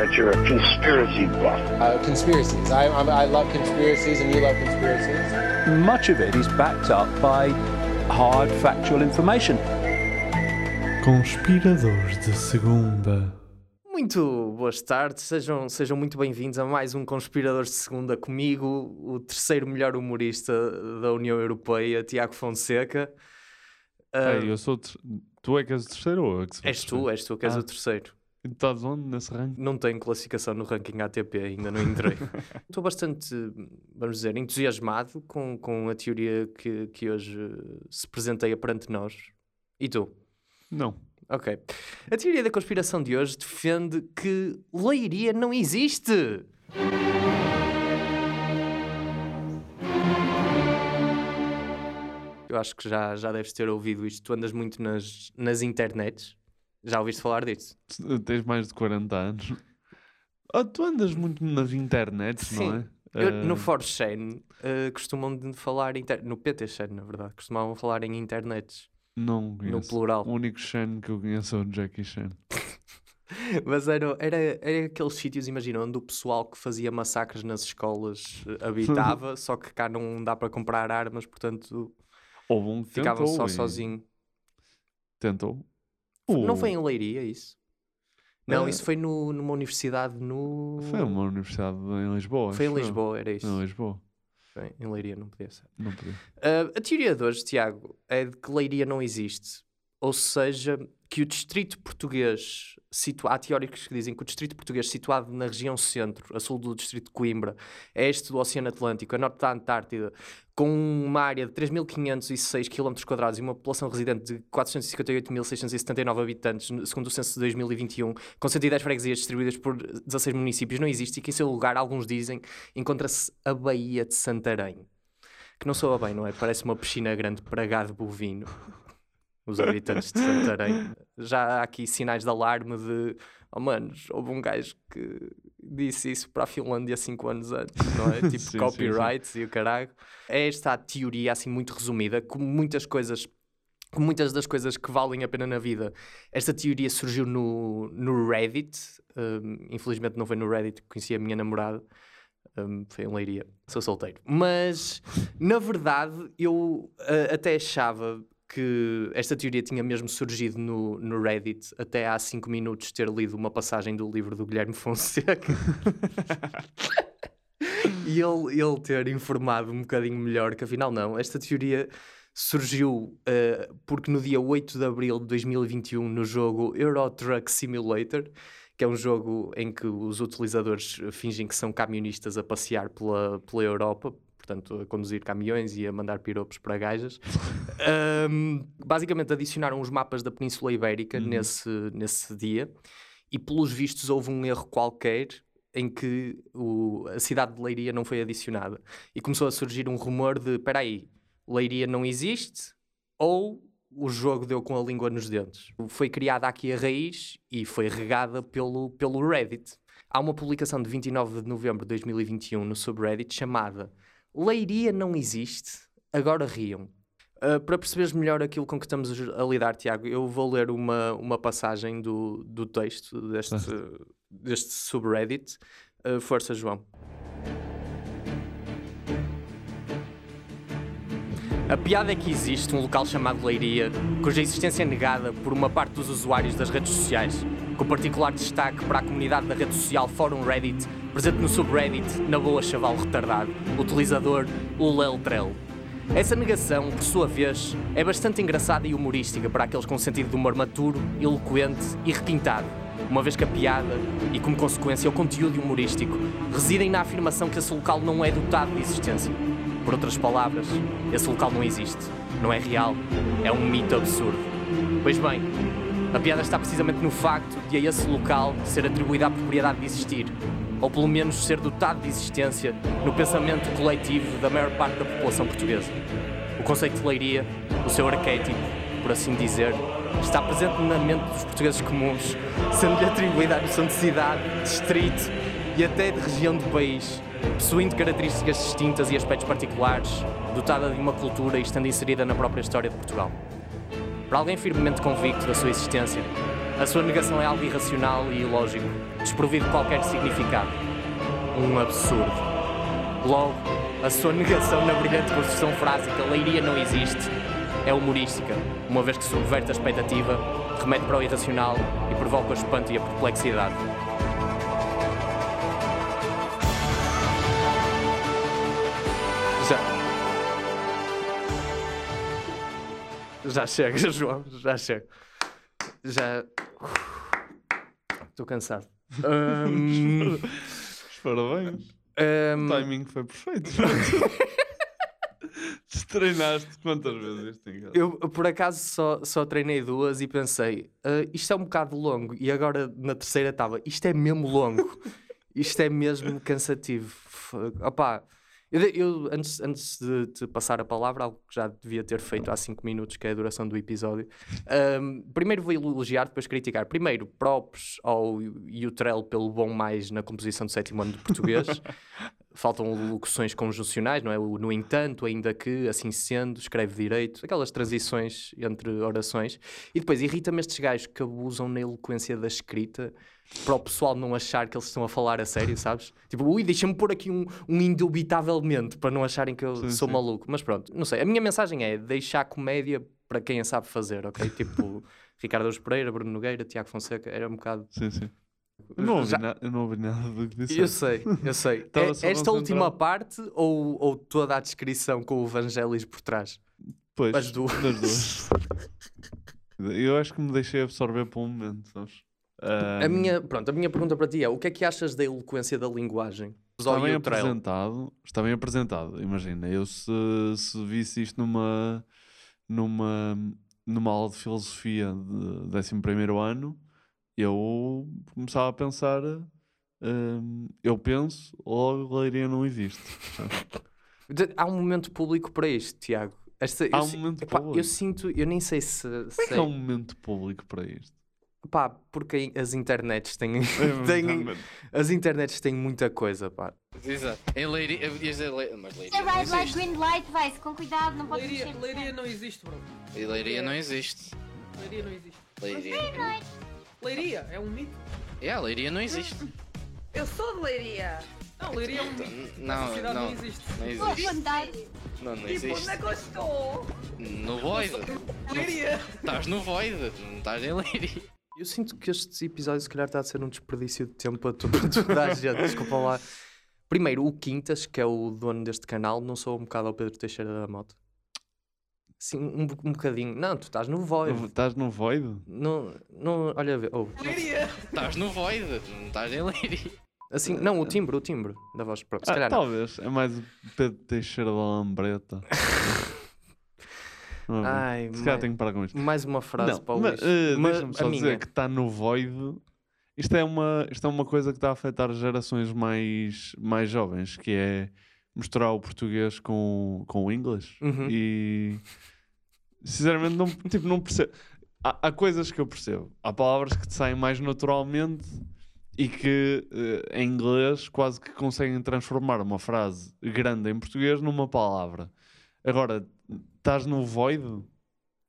that you're a conspiracy buff. Uh, conspiracies. I, I'm, I love conspiracies, and you love conspiracies. much of it is backed up by hard factual information. Conspiradores de Segunda. Muito boas tardes, sejam, sejam muito bem-vindos a mais um Conspiradores de Segunda comigo, o terceiro melhor humorista da União Europeia, Tiago Fonseca. Ah, Ei, eu sou. Tu é que és o terceiro ou é que és tu, és tu que és Ah. o terceiro. Estás onde nesse ranking? Não tenho classificação no ranking ATP, ainda não entrei. Estou bastante, vamos dizer, entusiasmado com, com a teoria que, que hoje se presenteia perante nós. E tu? Não. Ok. A teoria da conspiração de hoje defende que Leiria não existe. Eu acho que já, já deves ter ouvido isto. Tu andas muito nas, nas internets. Já ouviste falar disso? Tens mais de 40 anos. Ah, tu andas muito nas internets, não é? Eu, Ah, no 4chan eh, costumam de falar... Inter... No PTchan, na verdade. Costumavam falar em internets. Não conheço. plural. O único Chan que eu conheço é o Jackie Chan. Mas era, era, era aqueles sítios, imagina, onde o pessoal que fazia massacres nas escolas habitava, só que cá não dá para comprar armas, portanto Houve um ficava tentou só sozinho. Tentou. Não O- foi em Leiria isso? Não, Eh, isso foi no, numa universidade no. Foi uma universidade em Lisboa. Foi em acho eu. Lisboa, era isso. Em Lisboa. Foi em Leiria, não podia ser. Não podia. Ah, a teoria de hoje, Tiago, é de que Leiria não existe. Ou seja, que o distrito português, situ... há teóricos que dizem que o distrito português situado na região centro, a sul do distrito de Coimbra, a este do Oceano Atlântico, a norte da Antártida, com uma área de 3.506 km e uma população residente de 458.679 habitantes, segundo o censo de 2021, com 110 freguesias distribuídas por 16 municípios, não existe e que em seu lugar, alguns dizem, encontra-se a Baía de Santarém que não soa bem, não é? Parece uma piscina grande para gado bovino. Os habitantes de Santarém. Já há aqui sinais de alarme de oh manos, houve um gajo que disse isso para a Finlândia 5 anos antes, não é? Tipo Sim, sim, sim. copyrights e o caralho. É esta a teoria assim muito resumida, como muitas coisas como muitas das coisas que valem a pena na vida, esta teoria surgiu no, no Reddit. Hum, infelizmente não foi no Reddit que conheci a minha namorada. Hum, foi em Leiria. Sou solteiro. Mas, na verdade, eu ah, até achava que esta teoria tinha mesmo surgido no, no Reddit até há 5 minutos ter lido uma passagem do livro do Guilherme Fonseca. e ele, ele ter informado um bocadinho melhor que afinal não, esta teoria surgiu eh, porque no dia 8 de abril de 2021 no jogo Euro Truck Simulator que é um jogo em que os utilizadores fingem que são camionistas a passear pela, pela Europa portanto a conduzir caminhões e a mandar piropos para gajas Ahm, basicamente adicionaram os mapas da Península Ibérica nesse, nesse dia e pelos vistos houve um erro qualquer em que o- a cidade de Leiria não foi adicionada e começou a surgir um rumor de espera aí, Leiria não existe ou o jogo deu com a língua nos dentes. Foi criada aqui a raiz e foi regada pelo, pelo Reddit. Há uma publicação de 29 de novembro de 2021 no subreddit chamada Leiria não existe, agora riam. Uh, para perceberes melhor aquilo com que estamos a lidar, Tiago, eu vou ler uma, uma passagem do, do texto deste, deste subreddit. Uh, força, João. A piada é que existe um local chamado Leiria, cuja existência é negada por uma parte dos usuários das redes sociais, com particular destaque para a comunidade da rede social Fórum Reddit, presente no subreddit Na Boa Chaval Retardado, utilizador Uleltrel. Essa negação, por sua vez, é bastante engraçada e humorística para aqueles com sentido de humor maturo, eloquente e requintado, uma vez que a piada, e como consequência o conteúdo humorístico, residem na afirmação que esse local não é dotado de existência. Por outras palavras, esse local não existe, não é real, é um mito absurdo. Pois bem, a piada está precisamente no facto de a esse local ser atribuída a propriedade de existir. ou pelo menos ser dotado de existência no pensamento coletivo da maior parte da população portuguesa. O conceito de leiria, o seu arquétipo, por assim dizer, está presente na mente dos portugueses comuns, sendo-lhe atribuída a noção de cidade, distrito e até de região do país, possuindo características distintas e aspectos particulares, dotada de uma cultura e estando inserida na própria história de Portugal. Para alguém firmemente convicto da sua existência, a sua negação é algo irracional e ilógico, desprovido de qualquer significado. Um absurdo. Logo, a sua negação na brilhante construção frásica Leiria não existe é humorística, uma vez que subverte a expectativa, remete para o irracional e provoca o espanto e a perplexidade. Já chega, João, já chega. Já. Estou cansado. Ahm, Parabéns. ahm, O timing foi perfeito. Treinaste quantas vezes este em casa? eu, por acaso, só, só treinei duas e pensei, "Ah, isto é um bocado longo. E agora, na terceira, estava, isto é mesmo longo. isto é mesmo cansativo. Opá, eu, antes, antes de te passar a palavra, algo que já devia ter feito há 5 minutos, que é a duração do episódio, ahm, primeiro vou elogiar, depois criticar. Primeiro, props ao Utrell pelo bom mais na composição do sétimo ano de português. Faltam locuções conjuncionais, não é? O no entanto, ainda que, assim sendo, escreve direito, aquelas transições entre orações. E depois irrita-me estes gajos que abusam na eloquência da escrita para o pessoal não achar que eles estão a falar a sério, sabes? Tipo, ui, deixa-me pôr aqui um, um indubitavelmente para não acharem que eu Sim, sou sim. maluco. Mas pronto, não sei. A minha mensagem é deixar comédia para quem a sabe fazer, ok? Tipo, Ricardo Araújo Pereira, Bruno Nogueira, Tiago Fonseca, era um bocado. Sim, sim. Eu não ouvi, Já- na- eu não ouvi nada do que disse. Eu sei, eu sei. É- esta última parte ou, ou toda a descrição com o Evangelis por trás? Pois, As duas. das duas. Eu acho que me deixei absorver por um momento, sabes? A minha, pronto, a minha pergunta para ti é: o que é que achas da eloquência da linguagem? Está bem apresentado, está bem apresentado. Imagina, eu se, se visse isto numa, numa, numa aula de filosofia de 11 ano, eu começava a pensar, hum, eu penso, logo Leiria não existe. Há um momento público para isto, Tiago. Esta, eu Há um momento epá, público. Eu sinto, eu nem sei se. Como é que há um momento público para isto? Pá, porque as internets têm, têm- as internets têm muita coisa, pá. Exato. Em Leiria. Mas Leiria Você não vai existe. green light, vai-se com cuidado, não pode Leiria. Leiria não existe, bro. E Leiria não existe. Leiria não existe. Leiria. Leiria é um mito. É, Leiria não existe. Eu sou de Leiria. Não, Leiria é um mito. Não, não, não. existe. Não existe. Não, não Tipo, existe. onde é que eu estou? No Void. Leiria. Estás no Void. Não estás em Leiria. Eu sinto que este episódio, se calhar, está a ser um desperdício de tempo para toda a gente. Desculpa lá. Primeiro, o Quintas, que é o dono deste canal, não sou um bocado ao Pedro Teixeira da Moto. Sim, um, bo- um bocadinho. Não, tu estás no Void. Estás no Void? Não, não, olha, a ver. Oh, Leiria. Estás no Void. Não estás em Leiria. assim, não, o timbre, o timbre da voz. Pronto, se Ah, calhar. não. talvez, é mais o Pedro Teixeira da Lambreta. Ai, se calhar mai- tenho que parar com isto. Mais uma frase Não, para o mas, eh, Ma- Deixa-me só minha. dizer que está no Void. Isto é, uma, isto é uma coisa que está a afetar gerações mais, mais jovens, que é misturar o português com, com o inglês. Uhum. E sinceramente não, tipo, não percebo. Há, há coisas que eu percebo. Há palavras que te saem mais naturalmente e que eh, em inglês quase que conseguem transformar uma frase grande em português numa palavra. Agora, estás no void?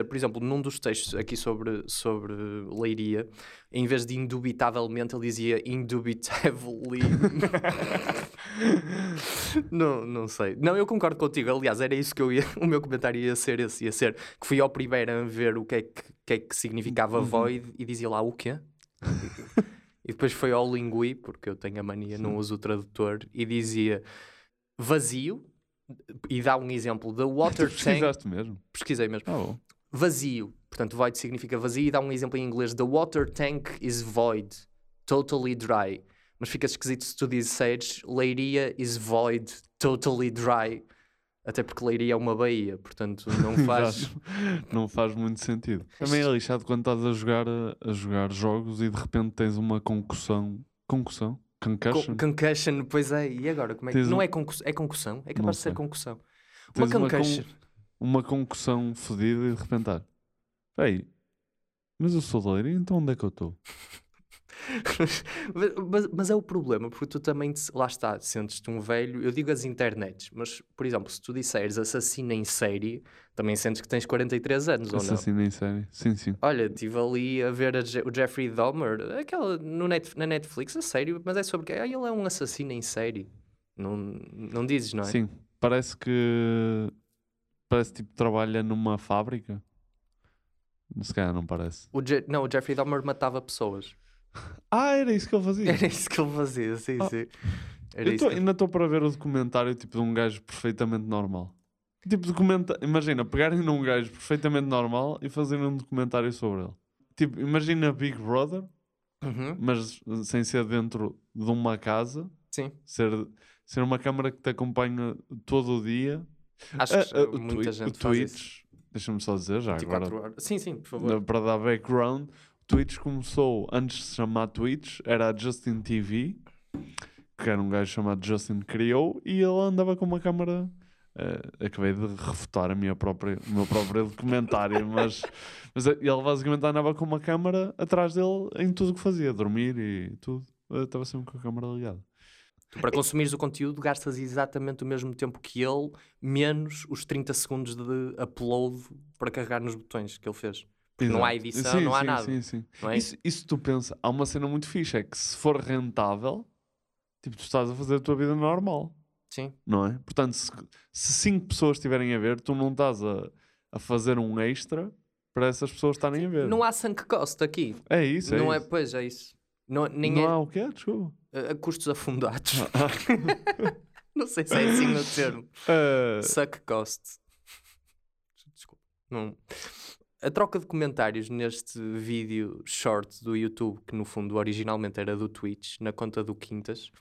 Por exemplo, num dos textos aqui sobre, sobre Leiria, em vez de indubitavelmente, ele dizia indubitably. não, não sei. Não, eu concordo contigo. Aliás, era isso que eu ia. O meu comentário ia ser esse: ia ser que fui ao primeiro a ver o que é que, que, é que significava Uhum. void e dizia lá o quê? e depois foi ao Lingui, porque eu tenho a mania, não uso o tradutor, e dizia vazio. E dá um exemplo: The water tank. Pesquisaste mesmo? Pesquisei mesmo Ah, bom. vazio. Portanto, void significa vazio e dá um exemplo em inglês. The water tank is void, totally dry. Mas fica esquisito se tu disseres Leiria is void, totally dry. Até porque Leiria é uma baía, portanto não faz... Não faz muito sentido. Também é lixado quando estás a jogar, a jogar jogos e de repente tens uma concussão. Concussão? Concussion. Co- concussion, pois é. E agora? Como é. Tens Não um- é, concussão, é concussão? É Não capaz de ser concussão. Tens Uma uma, con- concussion. uma concussão fodida e de repente, peraí, mas eu sou loiro, então onde é que eu estou? mas, mas- mas é o problema, porque tu também, te- lá está, sentes-te um velho. Eu digo as internets, mas, por exemplo, se tu disseres assassino em série, também sentes que tens 43 anos, ou não? Assassino em série. Sim, sim. Olha, estive ali a ver a Je- o Jeffrey Dahmer, aquela no net, na Netflix, a sério, mas é sobre que ah, ele é um assassino em série. Não, não dizes, não é? Sim, parece que parece tipo trabalha numa fábrica. Se calhar não parece. O Je- não, o Jeffrey Dahmer matava pessoas. Ah, era isso que ele fazia. Era isso que ele fazia, sim, Ah. sim. Era Eu isso tô- que- ainda estou para ver o documentário tipo de um gajo perfeitamente normal. Tipo, documenta... imagina, pegarem num gajo perfeitamente normal e fazerem um documentário sobre ele. Tipo, imagina Big Brother, Uhum. mas sem ser dentro de uma casa. Sim. Ser, ser uma câmara que te acompanha todo o dia. Acho Ah, que ah, o muita gente o faz Twitch, deixa-me só dizer já 24 agora. horas. Sim, sim, por favor. Para dar background, Twitch começou antes de se chamar Twitch, era a Justin TV, que era um gajo chamado Justin criou, e ele andava com uma câmara. eh, acabei de refutar a minha própria, o meu próprio documentário, mas, mas ele basicamente andava com uma câmara atrás dele em tudo o que fazia, dormir e tudo. Estava sempre com a câmara ligada. Tu, para consumires o conteúdo, gastas exatamente o mesmo tempo que ele, menos os 30 segundos de upload para carregar nos botões que ele fez. Porque não há Exato. edição, Sim, não há sim, nada. Sim, sim. é? Isso, isso tu pensa, há uma cena muito fixe, é que se for rentável, tipo, tu estás a fazer a tua vida normal, Sim. não é? Portanto, se, se cinco pessoas estiverem a ver, tu não estás a, a fazer um extra para essas pessoas estarem a ver. Não há sunk cost aqui. É isso, é não é, isso. pois, é isso. Não, nem não é, há o quê? Desculpa. a, a custos afundados. não sei se é assim o termo. Eh, Suck cost. Desculpa. Não. A troca de comentários neste vídeo short do YouTube, que no fundo originalmente era do Twitch, na conta do Quintas,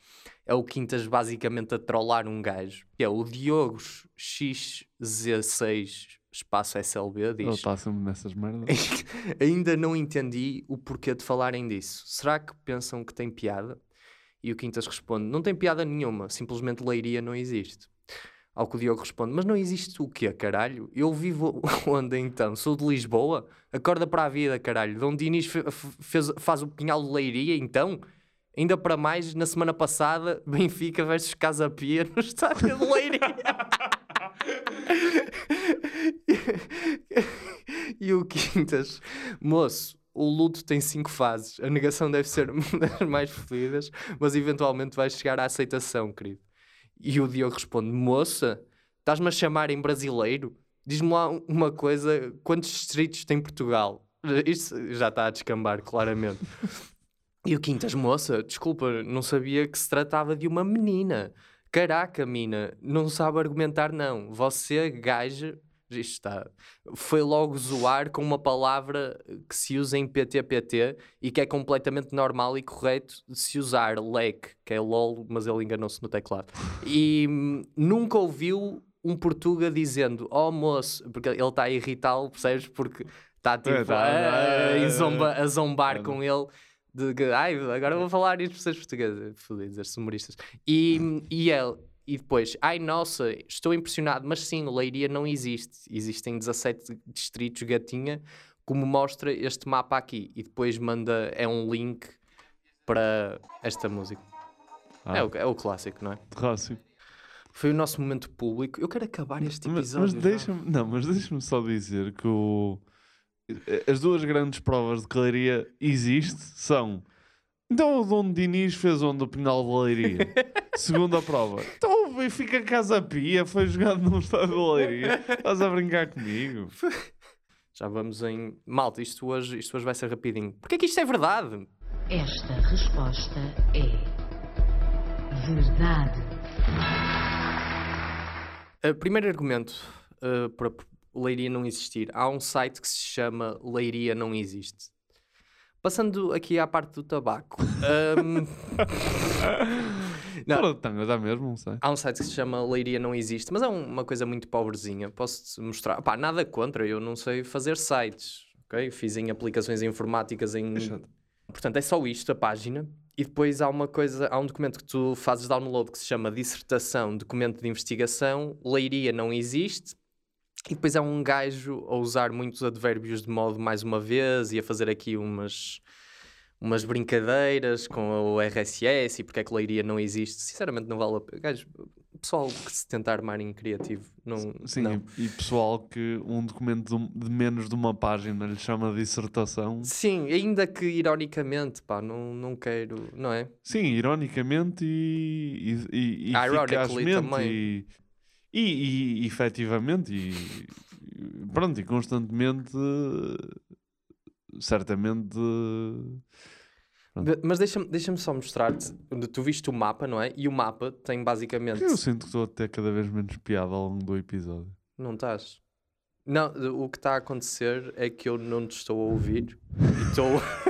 é o Quintas basicamente a trollar um gajo, que é o Diogo XZ6 espaço SLB, ele diz. está sempre nessas merdas. Ainda não entendi o porquê de falarem disso. Será que pensam que tem piada? E o Quintas responde: Não tem piada nenhuma, simplesmente leiria não existe. Ao que o Diogo responde: Mas não existe o quê, caralho? Eu vivo onde então? Sou de Lisboa? Acorda para a vida, caralho. Dom Dinis faz o pinhal de leiria então? Ainda para mais, na semana passada, Benfica versus Casa Pia no estádio de Leiria. e o Quintas, moço, o luto tem cinco fases. A negação deve ser uma das mais fodidas, mas eventualmente vais chegar à aceitação, querido. E o Diogo responde: Moça, estás-me a chamar em brasileiro? Diz-me lá um- uma coisa: quantos distritos tem Portugal? Isto já está a descambar, claramente. E o Quintas, moça, desculpa, não sabia que se tratava de uma menina. Caraca, mina, não sabe argumentar, não. Você, gaja, isto está. Foi logo zoar com uma palavra que se usa em PTPT e que é completamente normal e correto de se usar, leque, que é LOL, mas ele enganou-se no teclado. E hum, nunca ouviu um portuga dizendo, oh moço, porque ele está a irritá-lo, percebes? Porque está tipo tá, a, é, a zomba- a zombar é. com ele. De que, ai, agora vou falar isto para vocês portugueses, fodidos, estes humoristas. E, e ele, e depois, ai nossa, estou impressionado, mas sim, Leiria não existe. Existem 17 distritos, gatinha, como mostra este mapa aqui. E depois manda, é um link para esta música. Ah. É, o, é o clássico, não é? Clássico. Foi o nosso momento público. Eu quero acabar este Mas, episódio. mas já. deixa-me não, mas deixa-me só dizer que o- as duas grandes provas de que Leiria existe são então o Dom Diniz fez onde o Pinal de Leiria segunda prova então o Benfica Casa Pia foi jogado num estádio de Leiria estás a brincar comigo Já vamos em. Malta, isto hoje, isto hoje vai ser rapidinho. Porque é que isto é verdade? Esta resposta é verdade. Uh, primeiro argumento uh, para Leiria não existir. Há um site que se chama Leiria Não Existe. Passando aqui à parte do tabaco. um, não, tanga, dá mesmo, não sei. há um site que se chama Leiria Não Existe, mas é um- uma coisa muito pobrezinha. Posso-te mostrar. Pá, nada contra, eu não sei fazer sites. ok? Fiz em aplicações informáticas em. Portanto, é só isto, a página. E depois há uma coisa, há um documento que tu fazes download que se chama dissertação, documento de investigação, leiria não existe. E depois há um gajo a usar muitos advérbios de modo mais uma vez e a fazer aqui umas umas brincadeiras com o RSS e porque é que leiria não existe. Sinceramente não vale a pena. Gajo, pessoal que se tenta armar em criativo, não. Sim, não. E, pessoal que um documento de, menos de uma página lhe chama dissertação. Sim, ainda que ironicamente, pá, não, não quero, não é? Sim, ironicamente e, e, e, e Ironically também. e, e, e, efetivamente e, pronto, e constantemente certamente Be- Mas deixa-me deixa só mostrar-te. onde Tu viste o mapa, não é? E o mapa tem basicamente. eu sinto que estou a ter cada vez menos piada ao longo do episódio. Não estás? Não, o que está a acontecer é que eu não te estou a ouvir e estou.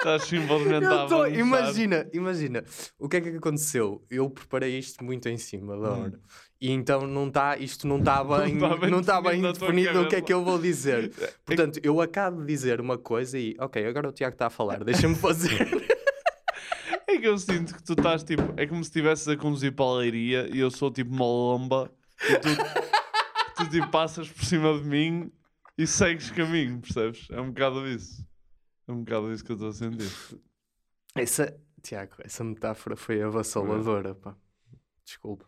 Estás simplesmente Eu tô- imagina, imagina, o que é que aconteceu? Eu preparei isto muito em cima da hora. E então não tá, isto não está bem, tá bem não está bem tua definido o que é que eu vou dizer. Portanto, eu acabo de dizer uma coisa e, ok, agora o Tiago está a falar, deixa-me fazer. É que eu sinto que tu estás tipo. É como se estivesses a conduzir para a leiria e eu sou tipo uma lomba e tu, tu tipo passas por cima de mim e segues caminho, percebes? É um bocado isso. É um bocado isso que eu estou a sentir. Essa, Tiago, essa metáfora foi avassaladora, pá. Desculpa.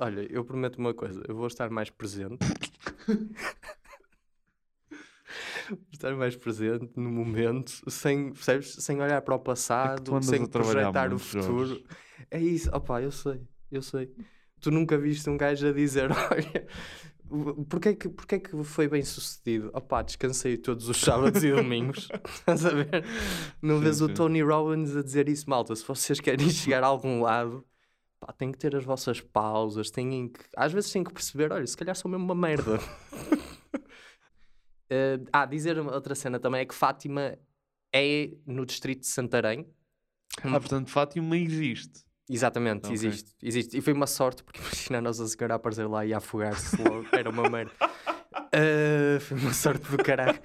Olha, eu prometo uma coisa, eu vou estar mais presente. Vou estar mais presente no momento, sem, percebes? sem olhar para o passado, andas sem projetar o futuro. É isso, opá, eu sei, eu sei. Tu nunca viste um gajo a dizer, olha, porquê que, porquê que foi bem sucedido? Opá, descansei todos os sábados e domingos. Estás a ver? Não vês o. Tony Robbins a dizer isso, malta. Se vocês querem chegar a algum lado, pá, têm que ter as vossas pausas, têm que... Às vezes têm que perceber, olha, se calhar sou mesmo uma merda. Eh, ah, dizer outra cena também é que Fátima é no distrito de Santarém. Ah, portanto, Fátima existe. Exatamente, Ok. existe, existe. E foi uma sorte, porque imagina a Nossa Senhora a aparecer lá e a afogar-se logo. Era uma merda. Ah, foi uma sorte do caralho.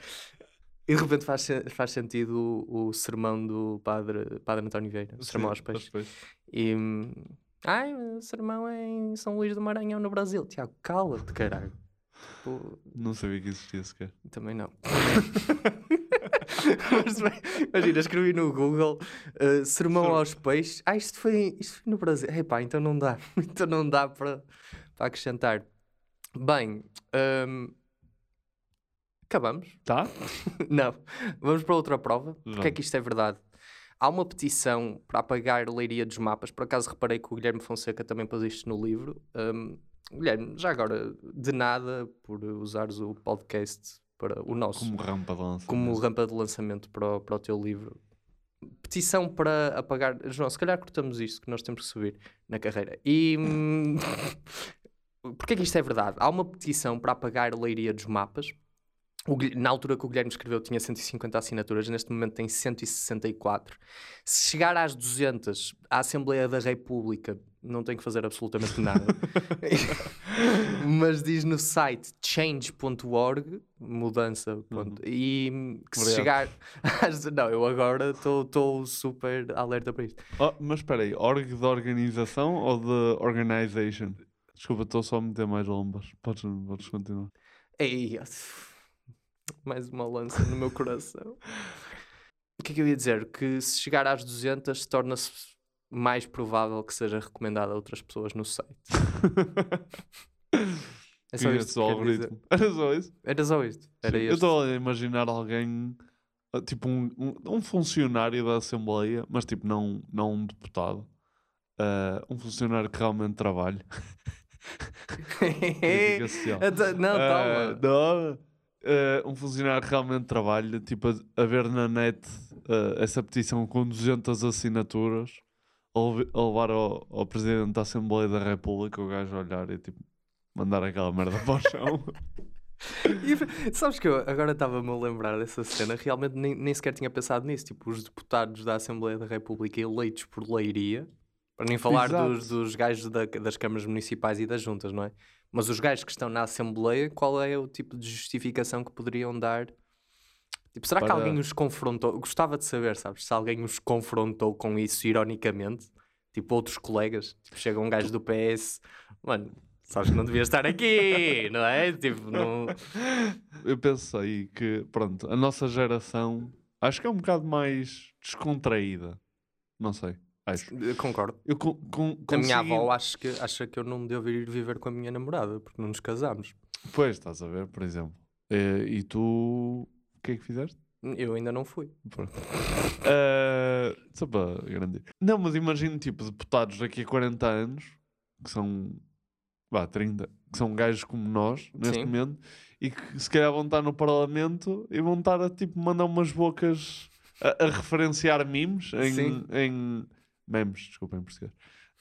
E de repente faz, faz sentido o, o sermão do padre, padre António Vieira, o sermão aos peixes. peixes. E. Ai, o sermão é em São Luís do Maranhão, no Brasil. Tiago, cala-te, caralho. Tipo, Não sabia que existia sequer. também não. Mas, imagina, escrevi no Google uh, sermão aos peixes. Ah, isto foi, isto foi no Brasil. Epá, então não dá. Então não dá para acrescentar. Bem, hum, acabamos? Tá? não. Vamos para outra prova. Porque é Vamos. que isto é verdade? Há uma petição para apagar a leiria dos mapas. Por acaso reparei que o Guilherme Fonseca também pôs isto no livro. Hum, Guilherme, já agora, de nada por usares o podcast para o nosso Como rampa de lançamento. como rampa de lançamento para o, para o teu livro. Petição para apagar. João, se calhar cortamos isto que nós temos que subir na carreira. E. hum, Porquê que isto é verdade? Há uma petição para apagar a leiria dos mapas. O na altura que o Guilherme escreveu tinha 150 assinaturas, neste momento tem 164. Se chegar às 200, a Assembleia da República não tem que fazer absolutamente nada. Mas diz no site change.org, mudança, pronto, e que se Obrigado. chegar às... Não, eu agora estou super alerta para isto. Oh, mas espera aí, org de organização ou de organization? Desculpa, estou só a meter mais lombas. Podes, podes continuar. Ei, mais uma lança no meu coração. O que é que eu ia dizer? Que se chegar às 200 torna-se mais provável que seja recomendado a outras pessoas no site. É só isto que algoritmo. Era só isso? Era só isto. Era Eu estou a imaginar alguém, ah, tipo um, um, um funcionário da Assembleia, mas tipo não, não um deputado. ah, um funcionário que realmente trabalha. Então- não, toma. não, ah, um funcionário realmente trabalha, tipo a, a ver na net ah, essa petição com 200 assinaturas, a lev- a levar ao, ao Presidente da Assembleia da República, o gajo a olhar e tipo mandar aquela merda para o chão. E, sabes que eu agora estava-me a lembrar dessa cena, realmente nem, nem sequer tinha pensado nisso. Tipo, os deputados da Assembleia da República eleitos por leiria, para nem falar Exato. dos, dos gajos da- das câmaras municipais e das juntas, não é? Mas os gajos que estão na Assembleia, qual é o tipo de justificação que poderiam dar Tipo, será que Para- alguém os confrontou? Gostava de saber, sabes? Se alguém os confrontou com isso ironicamente. Tipo, outros colegas. Tipo, chega um gajo do PS. Mano, sabes que não devias estar aqui, não é? Tipo, não... Eu penso aí que, pronto, a nossa geração acho que é um bocado mais descontraída. Não sei, acho. Eu concordo. Eu con con A minha consegui- avó acha que, acha que eu não devo ir viver com a minha namorada porque não nos casámos. Pois, estás a ver, por exemplo. Eh, e tu, o que é que fizeste? Eu ainda não fui. Eh, só para garantir. Não, mas imagino, tipo, deputados daqui a 40 anos, que são, vá, 30, que são gajos como nós, neste Sim. momento, e que se calhar vão estar no Parlamento e vão estar a, tipo, mandar umas bocas a, a referenciar memes em, em... Memes, desculpa, em português.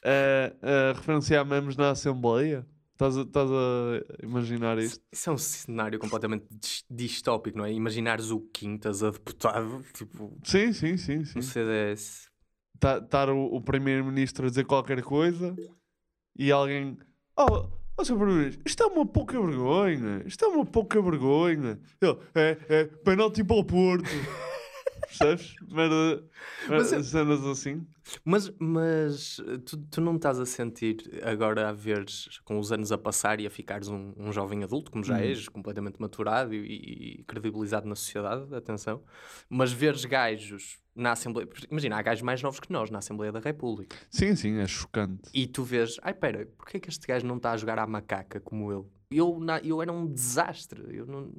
Eh, a referenciar memes na Assembleia. Estás a, estás a imaginar isto? Isso é um cenário completamente dis- distópico, não é? Imaginares o Quintas a deputado, tipo, Sim, sim, sim, sim. no CDS. Estar tá, o, o primeiro-ministro a dizer qualquer coisa e alguém. Oh, oh Sr. Primeiro-Ministro, isto é uma pouca vergonha. Isto é uma pouca vergonha. Ele, é, é, penalti para o Porto. Percebes? Merda, Mas merda, cenas assim. Mas, mas eh, tu, tu não estás a sentir agora a veres com os anos a passar e a ficares um, um jovem adulto, como já Hum. és, completamente maturado e, e credibilizado na sociedade, atenção, mas veres gajos na Assembleia, imagina, há gajos mais novos que nós na Assembleia da República Sim, sim, é chocante. e tu vês, ai pera, porquê é que este gajo não está a jogar à macaca como eu? Eu, na- eu era um desastre, eu não...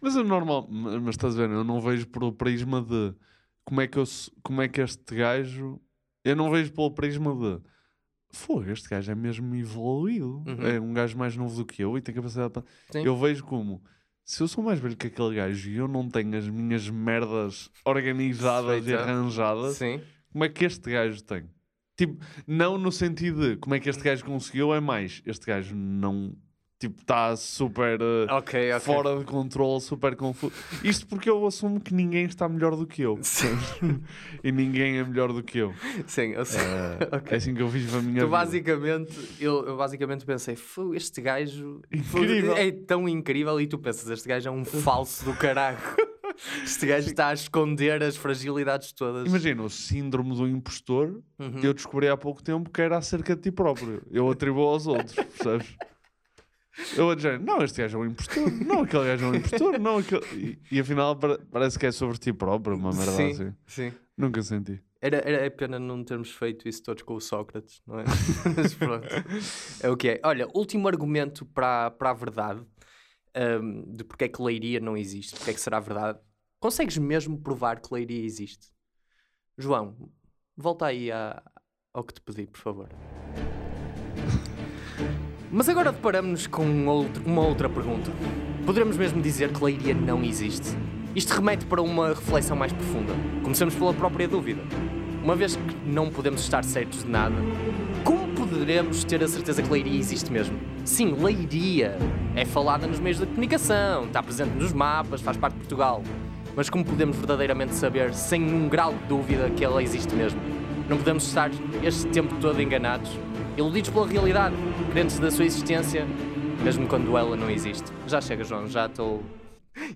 Mas é normal, ma- mas estás a ver, eu não vejo pelo prisma de como é que, eu, como é que este gajo. Eu não vejo pelo prisma de fogo, este gajo é mesmo evoluído. Uhum. É um gajo mais novo do que eu e tem capacidade para. Sim. Eu vejo como se eu sou mais velho que aquele gajo e eu não tenho as minhas merdas organizadas e Feita. arranjadas, Sim. como é que este gajo tem? Tipo, não no sentido de como é que este gajo conseguiu, é mais este gajo não. Tipo, está super eh, Ok, ok. fora de controle, super confuso. Isto porque eu assumo que ninguém está melhor do que eu. e ninguém é melhor do que eu. Sim, eu sei. Eh, Ok. É assim que eu vivo a minha Tu vida. basicamente, eu, eu basicamente pensei, "Fu, este gajo Incrível. é tão incrível e tu pensas, este gajo é um falso do caralho. Este gajo está a esconder as fragilidades todas. Imagina, o síndrome do impostor, Uhum. eu descobri há pouco tempo que era acerca de ti próprio. Eu atribuo aos outros, percebes? Eu dizer, não, este gajo é um impostor, não, aquele gajo é um impostor, não, aquele... E, e afinal pare- parece que é sobre ti próprio, uma merda sim, assim. sim. Nunca senti. Era, era é pena não termos feito isso todos com o Sócrates, não é? Mas pronto. É o que é. Olha, último argumento para, para a verdade hum, de porque é que Leiria não existe, porque é que será verdade. Consegues mesmo provar que Leiria existe? João, volta aí a- ao que te pedi, por favor. Mas agora deparamos-nos com um outro- uma outra pergunta. Poderemos mesmo dizer que Leiria não existe? Isto remete para uma reflexão mais profunda. Comecemos pela própria dúvida. Uma vez que não podemos estar certos de nada, como poderemos ter a certeza que Leiria existe mesmo? Sim, Leiria é falada nos meios de comunicação, está presente nos mapas, faz parte de Portugal. Mas como podemos verdadeiramente saber, sem um grau de dúvida, que ela existe mesmo? Não podemos estar este tempo todo enganados, iludidos pela realidade, crentes da sua existência, mesmo quando ela não existe. Já chega, João, já estou.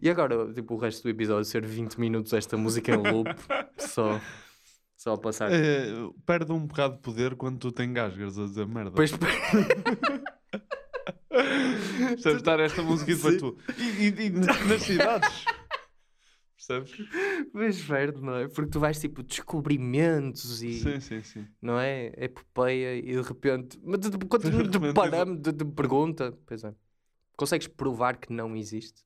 E agora, tipo, o resto do episódio ser 20 minutos esta música em loop, só, só a passar. Eh, perde um bocado de poder quando tu te engasgas a dizer merda. Pois, Percebes estar esta música e depois tu. E, e- e nas cidades. Percebes? Pois verde, não é? Porque tu vais tipo descobrimentos e. Sim, sim, sim. Não é? Epopeia e de repente. Mas de, de, quando De de, pergunta. Pois é. Consegues provar que não existe?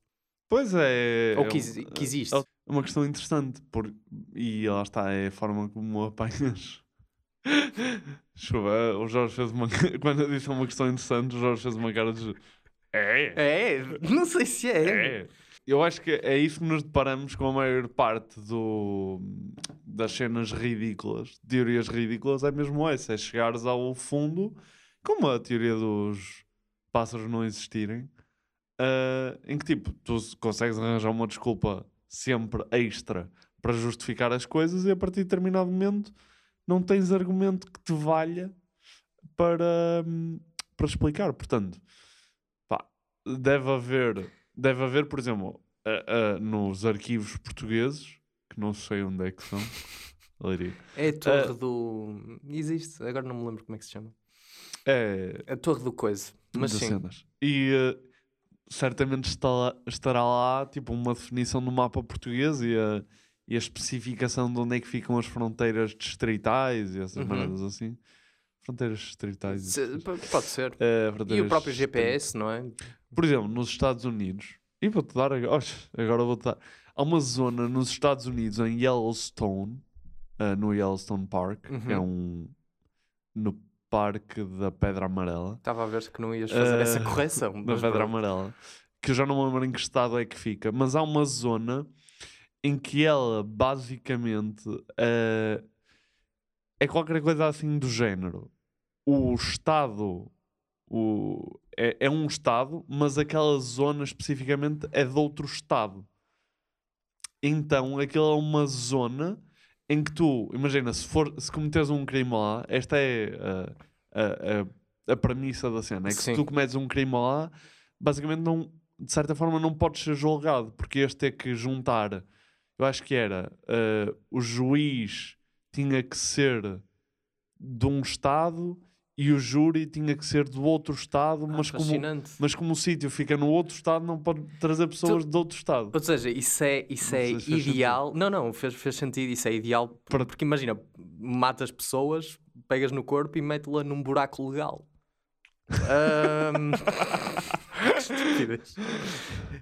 Pois é. Ou é que, que existe? É uma questão interessante. Por... E lá está, é a forma como apanhas. Chuva, o Jorge fez uma. Quando eu disse uma questão interessante, o Jorge fez uma cara de. É! É, não sei se é. É. Eu acho que é isso que nos deparamos com a maior parte do, das cenas ridículas, teorias ridículas, é mesmo essa, é chegares ao fundo, como a teoria dos pássaros não existirem, ah, em que tipo, tu consegues arranjar uma desculpa sempre extra para justificar as coisas e a partir de determinado momento não tens argumento que te valha para, hum, para explicar. Portanto, pá, deve haver, deve haver, por exemplo, nos arquivos portugueses, que não sei onde é que são. Leiria. É a torre Ah, do. Existe, agora não me lembro como é que se chama. É. A torre do coisa. Mas sim. cenas. E eh, certamente está lá- estará lá tipo uma definição do mapa português e a, e a especificação de onde é que ficam as fronteiras distritais e essas Uhum. merdas assim. Fronteiras distritais. e Se- pode ser. Eh, E o fronteiras próprio. GPS, não é? Por exemplo, nos Estados Unidos, e vou-te dar agora, agora vou-te dar. Há uma zona nos Estados Unidos, em Yellowstone, eh, no Yellowstone Park, que é Uhum. um. no Parque da Pedra Amarela. Estava a ver que não ias fazer essa Eh, correção. Da Pedra. Amarela. Que eu já não me lembro em que estado é que fica, mas há uma zona em que ela basicamente eh, é qualquer coisa assim do género. O Estado o, é, é um Estado, mas aquela zona especificamente é de outro Estado. Então aquilo é uma zona em que tu, imagina, se, for, se cometeres um crime lá, esta é a, a, a, a premissa da cena, é que Sim. se tu cometes um crime lá, basicamente não, de certa forma não podes ser julgado, porque este é que juntar, eu acho que era, eh, o juiz tinha que ser de um Estado e o júri tinha que ser do outro Estado, mas, como, mas como o sítio fica no outro Estado, não pode trazer pessoas de outro Estado. Ou seja, isso é, isso Não é se ideal. Não, não, fez, fez sentido. Isso é ideal. por- Porque imagina, matas pessoas, pegas no corpo e mete-la num buraco legal. Que estupidez.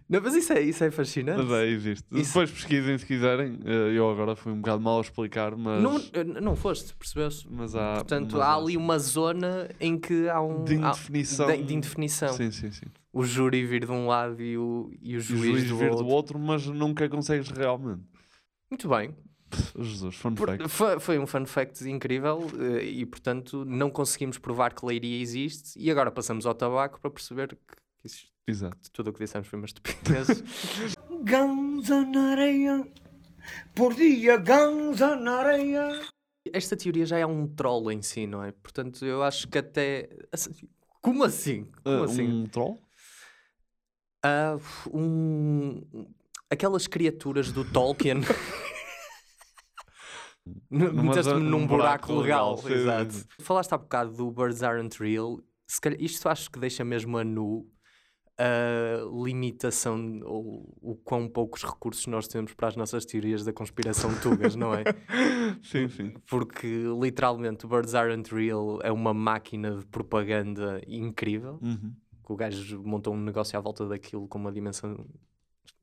Não, mas isso é, isso é fascinante. Mas é, existe. Isso- Depois pesquisem se quiserem. Eh, Eu agora fui um bocado mal a explicar, mas. Não, eh, não foste, percebeste? Mas há. Portanto, mas há ali uma zona em que há um. De há- indefinição. de, de indefinição. Sim, sim, sim. O júri vir de um lado e o, e o E o juiz, juiz do, vir outro. do outro, mas nunca consegues realmente. Muito bem. Jesus, fun Por- fact. foi, foi um fun fact incrível eh, e, portanto, não conseguimos provar que leiria existe. E agora passamos ao tabaco para perceber que, que isso- Exato. tudo o que dissemos foi uma estupidez. Ganza na areia, por dia ganza na areia. Esta teoria já é um troll em si, não é? Portanto, eu acho que até. assim, Como assim? Como Ah, assim? Um troll? Ah, um... Aquelas criaturas do Tolkien. Meteste-me num num buraco, buraco legal. legal, Exato. Falaste há bocado do Birds Aren't Real. Se calhar, isto acho que deixa mesmo a nu a limitação ou o quão poucos recursos nós temos para as nossas teorias da conspiração tugas, não é? Sim, sim. Porque literalmente o Birds Aren't Real é uma máquina de propaganda incrível. Uhum. Que o gajo montou um negócio à volta daquilo com uma dimensão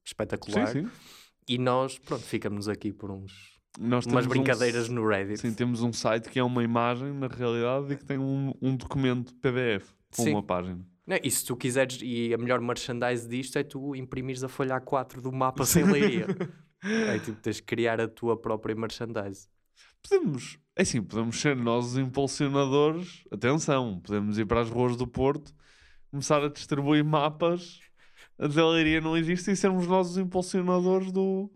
espetacular. Sim, sim. E nós, pronto, ficamos aqui por uns Nós umas um brincadeiras s- no Reddit. Sim, temos um site que é uma imagem, na realidade, e que tem um, um documento PDF com uma página. Não, e se tu quiseres, e a melhor merchandise disto é tu imprimires a folha A4 do mapa sem leiria. é tipo, tens que criar a tua própria merchandise. Podemos, é assim, podemos ser nós os impulsionadores. Atenção, podemos ir para as ruas do Porto, começar a distribuir mapas. A Leiria não existe e sermos nós os impulsionadores do.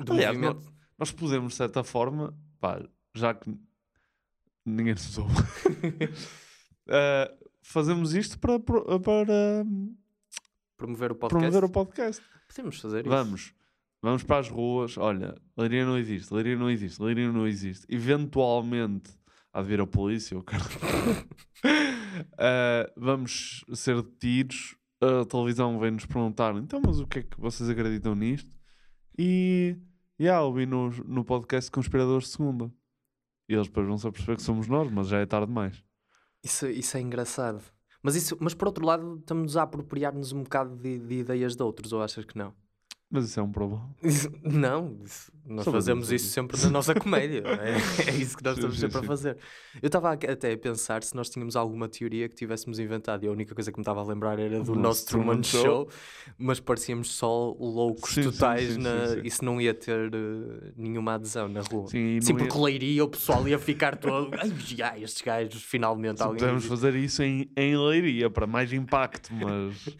Do Aliás, nós, movimento. nós podemos, de certa forma, pá, já que ninguém nos ouve, eh, fazemos isto para, para Promover o podcast. promover o podcast. Podemos fazer isso. Vamos. Vamos para as ruas. Olha, Leiria não existe, Leiria não existe, Leiria não existe. Eventualmente há de vir a polícia, o cara. Ah, vamos ser detidos. A televisão vem-nos perguntar: então, mas o que é que vocês acreditam nisto? E. E há, ouvi no, no podcast Conspiradores de Segunda. E eles depois vão-se a perceber que somos nós, mas já é tarde demais. Isso, isso é engraçado. Mas, isso, mas por outro lado, estamos a apropriar-nos um bocado de, de ideias de outros, ou achas que não? Mas isso é um problema. Isso- não, isso- nós Só fazemos isso sempre na nossa comédia. É, é isso que nós estamos sempre a fazer. Eu estava até a pensar se nós tínhamos alguma teoria que tivéssemos inventado e a única coisa que me estava a lembrar era do nosso nosso Truman Truman Show, Show. mas parecíamos só loucos Sim, totais sim, na... sim, sim. isso não ia ter eh, nenhuma adesão na rua. Sim, Sim, não ia- porque leiria o pessoal ia ficar todo. Ai, já, estes gajos, finalmente podemos fazer isso em, em Leiria para mais impacto, mas.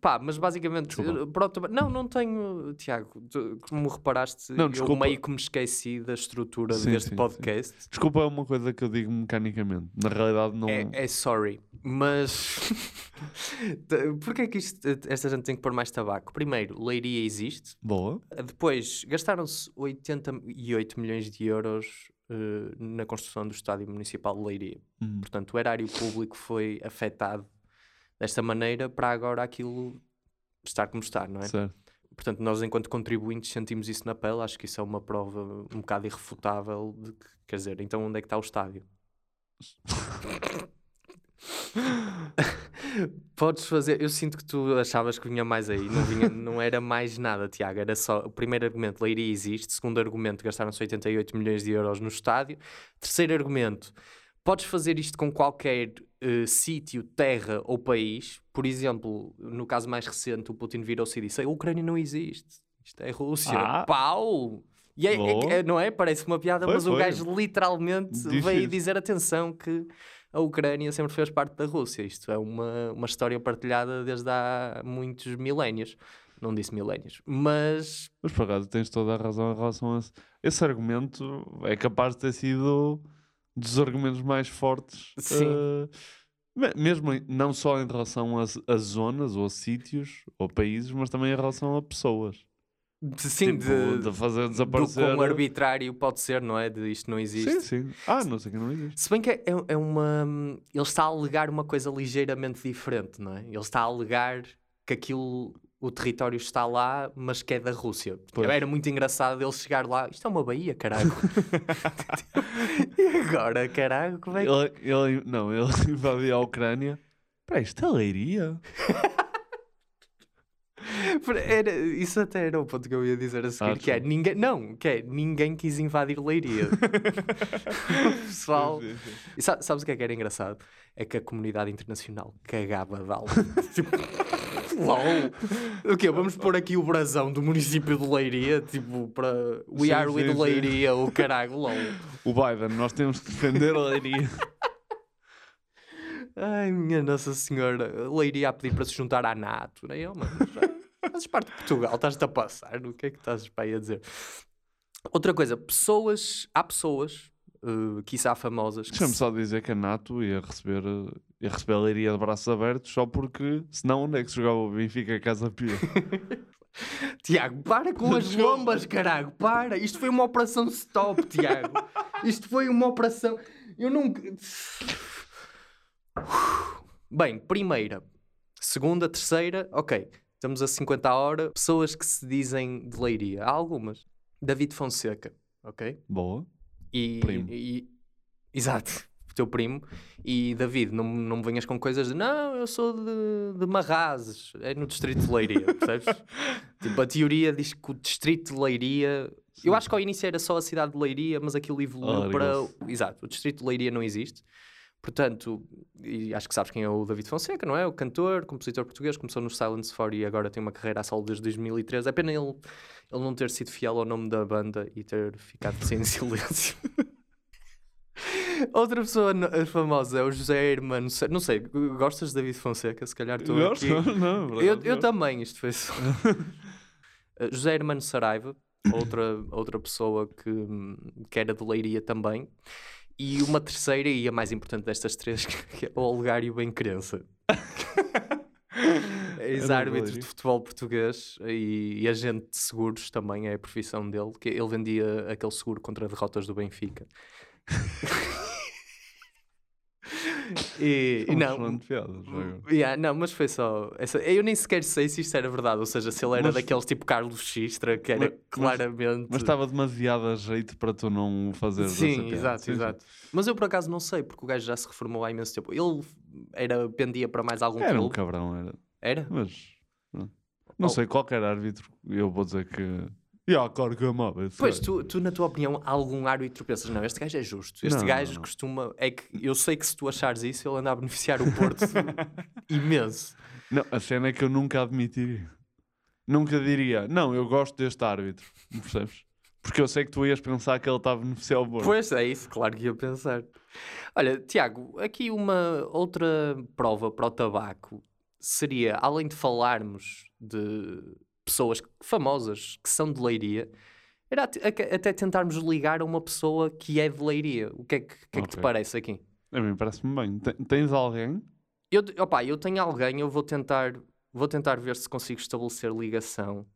Pá, mas basicamente, Desculpa. eh, pronto, não, não tenho, Tiago, tu- como reparaste, Não, eu meio que me esqueci da estrutura Sim, deste sim, podcast. Desculpa, é uma coisa que eu digo mecanicamente. Na realidade, não. É, é sorry. Mas porquê é que isto, esta gente tem que pôr mais tabaco? Primeiro, Leiria existe. Boa. Depois, gastaram-se 88 milhões de euros eh, na construção do estádio municipal de Leiria. Uhum. Portanto, o erário público foi afetado desta maneira para agora aquilo estar como está, não é? Certo. Portanto, nós, enquanto contribuintes, sentimos isso na pele. Acho que isso é uma prova um bocado irrefutável de que, quer dizer, então onde é que está o estádio? Podes fazer. Eu sinto que tu achavas que vinha mais aí. Não, vinha, não era mais nada, Tiago. Era só. O primeiro argumento, Leiria existe. Segundo argumento, gastaram-se 88 milhões de euros no estádio. Terceiro argumento, podes fazer isto com qualquer eh, sítio, terra ou país. Por exemplo, no caso mais recente, o Putin virou-se e disse: A Ucrânia não existe. Isto é Rússia. Ah. Pau! E é, é- é- não é? Parece uma piada, Foi, mas o foi. gajo literalmente Disse veio isso. dizer atenção que a Ucrânia sempre fez parte da Rússia. Isto é uma, uma história partilhada desde há muitos milénios. Não disse milénios, mas Mas por acaso tens toda a razão em relação a esse. Esse argumento é capaz de ter sido dos argumentos mais fortes. Sim. eh, me- mesmo não só em relação a, a zonas ou a sítios ou países, mas também em relação a pessoas. sim, Tipo, de, de fazer do desaparecer. quão arbitrário pode ser, não é? De isto não existe. Sim, sim. Ah, não sei que não existe. Se bem que é, é uma. Ele está a alegar uma coisa ligeiramente diferente, não é? Ele está a alegar que aquilo. O território está lá, mas que é da Rússia. Pois. Era muito engraçado ele chegar lá. Isto é uma baía, caralho. e agora, caralho, como é que. Ele, ele- não, ele invadiu a Ucrânia. Espera, isto é leiria? Era, isso até era o ponto que eu ia dizer a seguir, Ah, que é ninguém, não, que é ninguém quis invadir Leiria. pessoal, e sabes o que é que era engraçado? É que a comunidade internacional cagava de alma. LOL. O quê? Vamos pôr aqui o brasão do município de Leiria, tipo, para We Sim, are sim, with sim. Leiria, o caralho, LOL. O Biden, nós temos que defender a leiria. Ai, minha Nossa Senhora, Leiria a pedir para se juntar à NATO. Não é mano? Já Fazes parte de Portugal, estás-te a passar. O que é que estás para aí a dizer? Outra coisa, pessoas, há pessoas, uh, quiçá famosas, Deixa-me se- só dizer que a NATO ia receber, a leiria de braços abertos só porque, senão, onde é que se jogava o Benfica Casa Pia? Tiago, para com as lombas, caralho, para. Isto foi uma operação stop, Tiago. Isto foi uma operação. Eu nunca. Bem, primeira, segunda, terceira, ok. Estamos a 50 a hora. Pessoas que se dizem de leiria. Há algumas. David Fonseca, ok? Boa. E, Primo. e- exato, teu primo. E David, não, não me venhas com coisas de não, eu sou de, de Marrazes, é no distrito de Leiria, percebes? tipo, a teoria diz que o distrito de Leiria. Eu acho que ao início era só a cidade de Leiria, mas aquilo evoluiu para. Alargou-se. Exato, o distrito de Leiria não existe. Portanto, e acho que sabes quem é o David Fonseca, não é? O cantor, compositor português, começou no Silence 4 e agora tem uma carreira a solo desde 2013. É pena ele, ele não ter sido fiel ao nome da banda e ter ficado sem silêncio. Outra pessoa no- famosa é o José Hermano. Não sei, gostas de David Fonseca? Se calhar tu Gosto, aqui... não, por eu, eu também, isto foi só... Uh, José Hermano Saraiva, outra, outra pessoa que, que era de Leiria também. E uma terceira, e a mais importante destas três, que é o Olegário Bem Crença. Ex-árbitro Leiria. de futebol português e, e agente de seguros também é a profissão dele, que ele vendia aquele seguro contra derrotas do Benfica. E, É e não, excelente piada, já agora. Yeah, não, mas foi só. Essa, eu nem sequer sei se isto era verdade. Ou seja, se ele era Mas- daqueles tipo Carlos Xistra, que era Mas- claramente. Mas estava demasiado a jeito para tu não fazer Sim, exato, exato. Mas eu por acaso não sei, porque o gajo já se reformou há imenso tempo. Ele era, pendia para mais algum Era um clube. cabrão, era. Era? Mas não, não Oh. sei, qualquer árbitro, eu vou dizer que. Yeah, claro que amava. esse Pois, gajo. tu, tu, na tua opinião, há algum árbitro pensas, não, este gajo é justo. Este Não, gajo não, não. costuma. É que eu sei que se tu achares isso, ele anda a beneficiar o Porto imenso. Não, a cena é que eu nunca admitiria. Nunca diria, não, eu gosto deste árbitro. Percebes? Porque eu sei que tu ias pensar que ele estava a beneficiar o Porto. Pois é isso, claro que ia pensar. Olha, Tiago, aqui uma outra prova para o tabaco seria, além de falarmos de pessoas famosas que são de Leiria, era até tentarmos ligar a uma pessoa que é de Leiria. O que é que, que, é que te parece aqui? A mim parece-me bem. Te- Tens alguém Eu, opa, eu tenho alguém, eu vou tentar, vou tentar ver se consigo estabelecer ligação.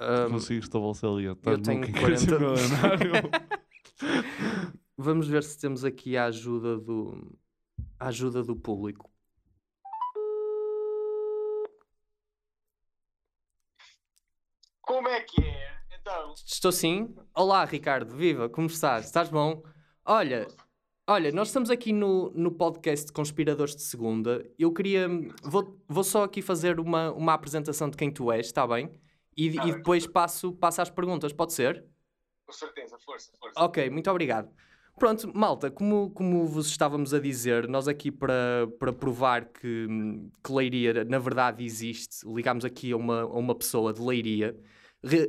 Ahm, Consigo estabelecer ali. eu tenho maluco em 40 crescimento milionário. Vamos ver se temos aqui a ajuda do a ajuda do público. Como é que é? Então, Estou sim. Olá, Ricardo, viva, como estás? Estás bom? Olha, olha, nós estamos aqui no, no podcast Conspiradores de Segunda. Eu queria. Vou, vou só aqui fazer uma, uma apresentação de quem tu és, está bem? E, e depois passo, passo às perguntas, pode ser? com certeza, força, força. Ok, muito obrigado. Pronto, malta, como, como vos estávamos a dizer, nós aqui para, para provar que, que Leiria na verdade existe, ligámos aqui a uma, a uma pessoa de Leiria.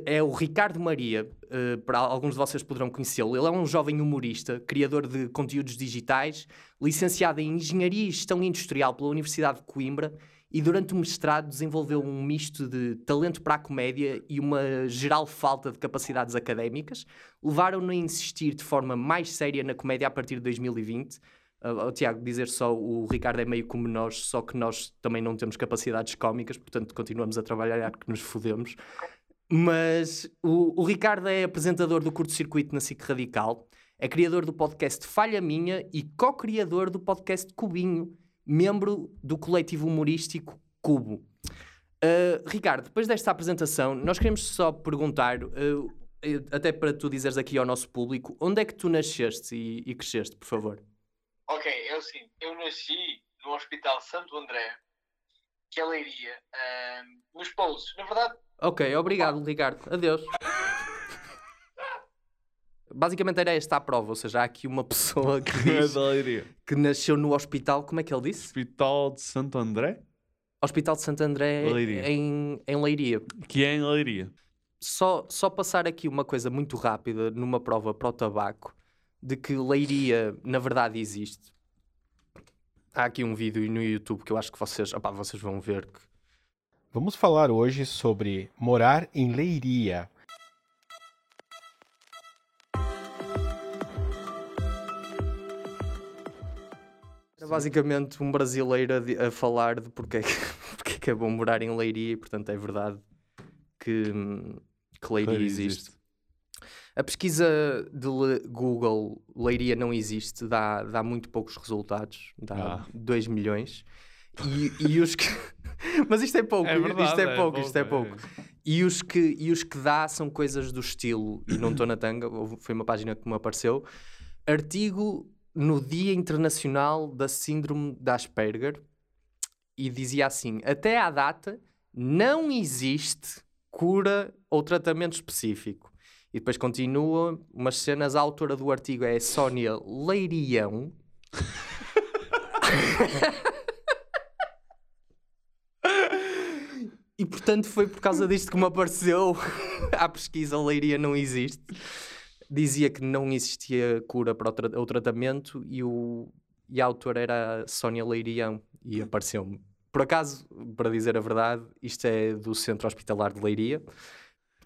É o Ricardo Maria, eh, para alguns de vocês poderão conhecê-lo. Ele é um jovem humorista, criador de conteúdos digitais, licenciado em Engenharia e Gestão Industrial pela Universidade de Coimbra e durante o mestrado desenvolveu um misto de talento para a comédia e uma geral falta de capacidades académicas, levaram-no a insistir de forma mais séria na comédia a partir de 2020. Uh, oh, Tiago, dizer só, o Ricardo é meio como nós, só que nós também não temos capacidades cómicas, portanto continuamos a trabalhar que nos fodemos. Mas o, o Ricardo é apresentador do curto-circuito na SIC Radical, é criador do podcast Falha Minha e co-criador do podcast Cubinho, membro do coletivo humorístico Cubo. Uh, Ricardo, depois desta apresentação, nós queremos só perguntar, uh, até para tu dizeres aqui ao nosso público, onde é que tu nasceste e, e cresceste, por favor? Ok, é seguinte, eu nasci no Hospital Santo André, que é Leiria, ahm, nos Pousos. Na verdade, Ok, obrigado, Ricardo. Adeus. Basicamente era esta a prova, ou seja, há aqui uma pessoa que diz que nasceu no hospital, como é que ele disse? Hospital de Santo André? Hospital de Santo André Leiria. em, em Leiria. Que é em Leiria. Só, só passar aqui uma coisa muito rápida numa prova para o tabaco de que Leiria na verdade existe. Há aqui um vídeo no YouTube que eu acho que vocês, opá, vocês vão ver que Vamos falar hoje sobre morar em Leiria. Era basicamente um brasileiro a, falar de porque é, que, porque é que é bom morar em Leiria e, portanto, é verdade que, que Leiria Leiria existe. existe. A pesquisa de Le- Google Leiria não existe, dá, dá muito poucos resultados, dá Ah. 2 milhões. E, e os que. Mas isto é pouco, É isto verdade, é é pouco, isto é pouco, é. E os, que, e os que dá são coisas do estilo, e não estou na tanga, foi uma página que me apareceu. Artigo no Dia Internacional da Síndrome de Asperger, e dizia assim: até à data não existe cura ou tratamento específico. E depois continua umas cenas, a autora do artigo é Sónia Leirião. E portanto foi por causa disto que me apareceu a pesquisa Leiria não existe. Dizia que não existia cura para o, tra- o tratamento e, o, e a autora era a Sónia Leirião e apareceu-me. Por acaso, para dizer a verdade, isto é do Centro Hospitalar de Leiria.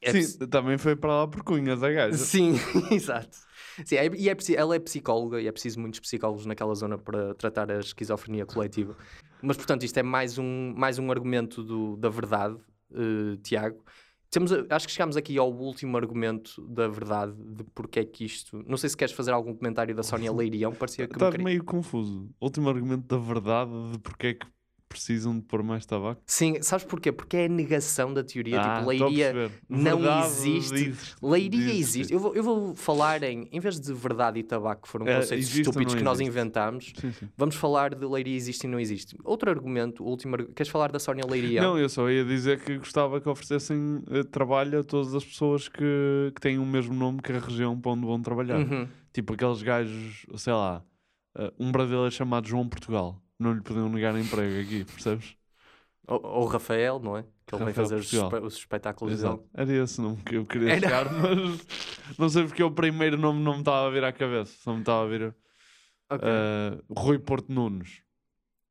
É Sim, também foi para lá por cunha da gaja. Sim, exato. Sim, é- e é, ela é psicóloga e é preciso muitos psicólogos naquela zona para tratar a esquizofrenia coletiva. Mas, portanto, isto é mais um, mais um argumento do- da verdade, eh, Tiago. Temos, acho que chegámos aqui ao último argumento da verdade de porque é que isto. Não sei se queres fazer algum comentário da Sónia Leirião, parecia que me queria- meio confuso. Último argumento da verdade de porque é que precisam de pôr mais tabaco. Sim, sabes porquê? Porque é a negação da teoria. Ah, tipo, estou a Leiria não Verdade existe. diz- Leiria diz- existe. Eu vou, eu vou falar em, em vez de verdade e tabaco, que foram É, conceitos existe estúpidos que nós existe? inventámos, Sim, sim. vamos falar de Leiria existe e não existe. Outro argumento, o último, argu- queres falar da Sónia Leiria? Não, eu só ia dizer que gostava que oferecessem eh, trabalho a todas as pessoas que, que têm o mesmo nome que a região para onde vão trabalhar. Uhum. Tipo aqueles gajos, sei lá, eh, um brasileiro chamado João Portugal. Não lhe podiam negar emprego aqui, percebes? Ou, ou Rafael, não é? Que ele vem Rafael fazer os, Portugal. espe- os espetáculos Exato. dele. Era esse o nome que eu queria Era. chegar, mas não sei porque o primeiro nome não me estava a vir à cabeça. Só me estava a vir Ok. eh, Rui Porto Nunes.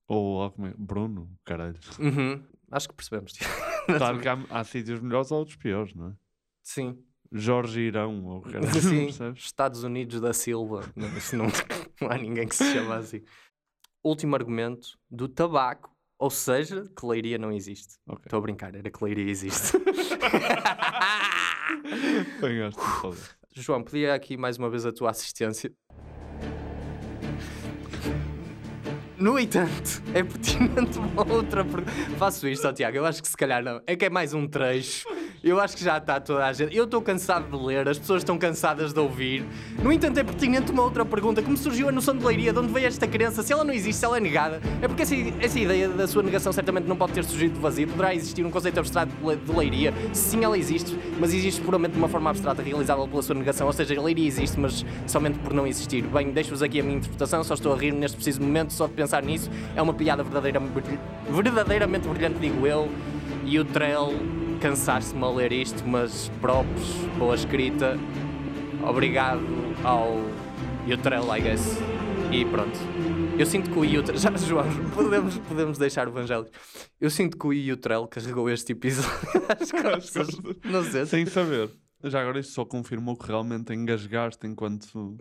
Ou lá como é? Bruno, caralho. Uhum. Acho que percebemos. Claro que há, há sítios melhores ou outros piores, não é? Sim. Jorge Irão, ou caralho, Sim, percebes? Estados Unidos da Silva. Não, isso não, não há ninguém que se chama assim. Último argumento do tabaco, ou seja, que leiria não existe. Estou a brincar, era que leiria existe. João, pedia aqui mais uma vez a tua assistência. No entanto, é pertinente uma outra pergunta. Faço isto, ó, Tiago, eu acho que se calhar não. É que é mais um trecho. Eu acho que já está toda a gente. Eu estou cansado de ler, as pessoas estão cansadas de ouvir. No entanto, é pertinente uma outra pergunta. Como surgiu a noção de leiria? De onde veio esta crença? Se ela não existe, se ela é negada, é porque essa, essa ideia da sua negação certamente não pode ter surgido do vazio. Poderá existir um conceito abstrato de le- de leiria? Sim, ela existe, mas existe puramente de uma forma abstrata realizável pela sua negação. Ou seja, a leiria existe, mas somente por não existir. Bem, deixo-vos aqui a minha interpretação, só estou a rir neste preciso momento, só de pensar nisso. É uma piada verdadeira, verdadeiramente brilhante, digo eu. E o Trell cansaste-me a ler isto, mas props, boa escrita. Obrigado ao Utrell, I guess. E pronto. Eu sinto que o Utrell. Já, João, podemos, podemos deixar o Evangelho. Eu sinto que o Utrell carregou este episódio às costas. Não sei. Sem saber. Já agora isto só confirmou que realmente engasgaste enquanto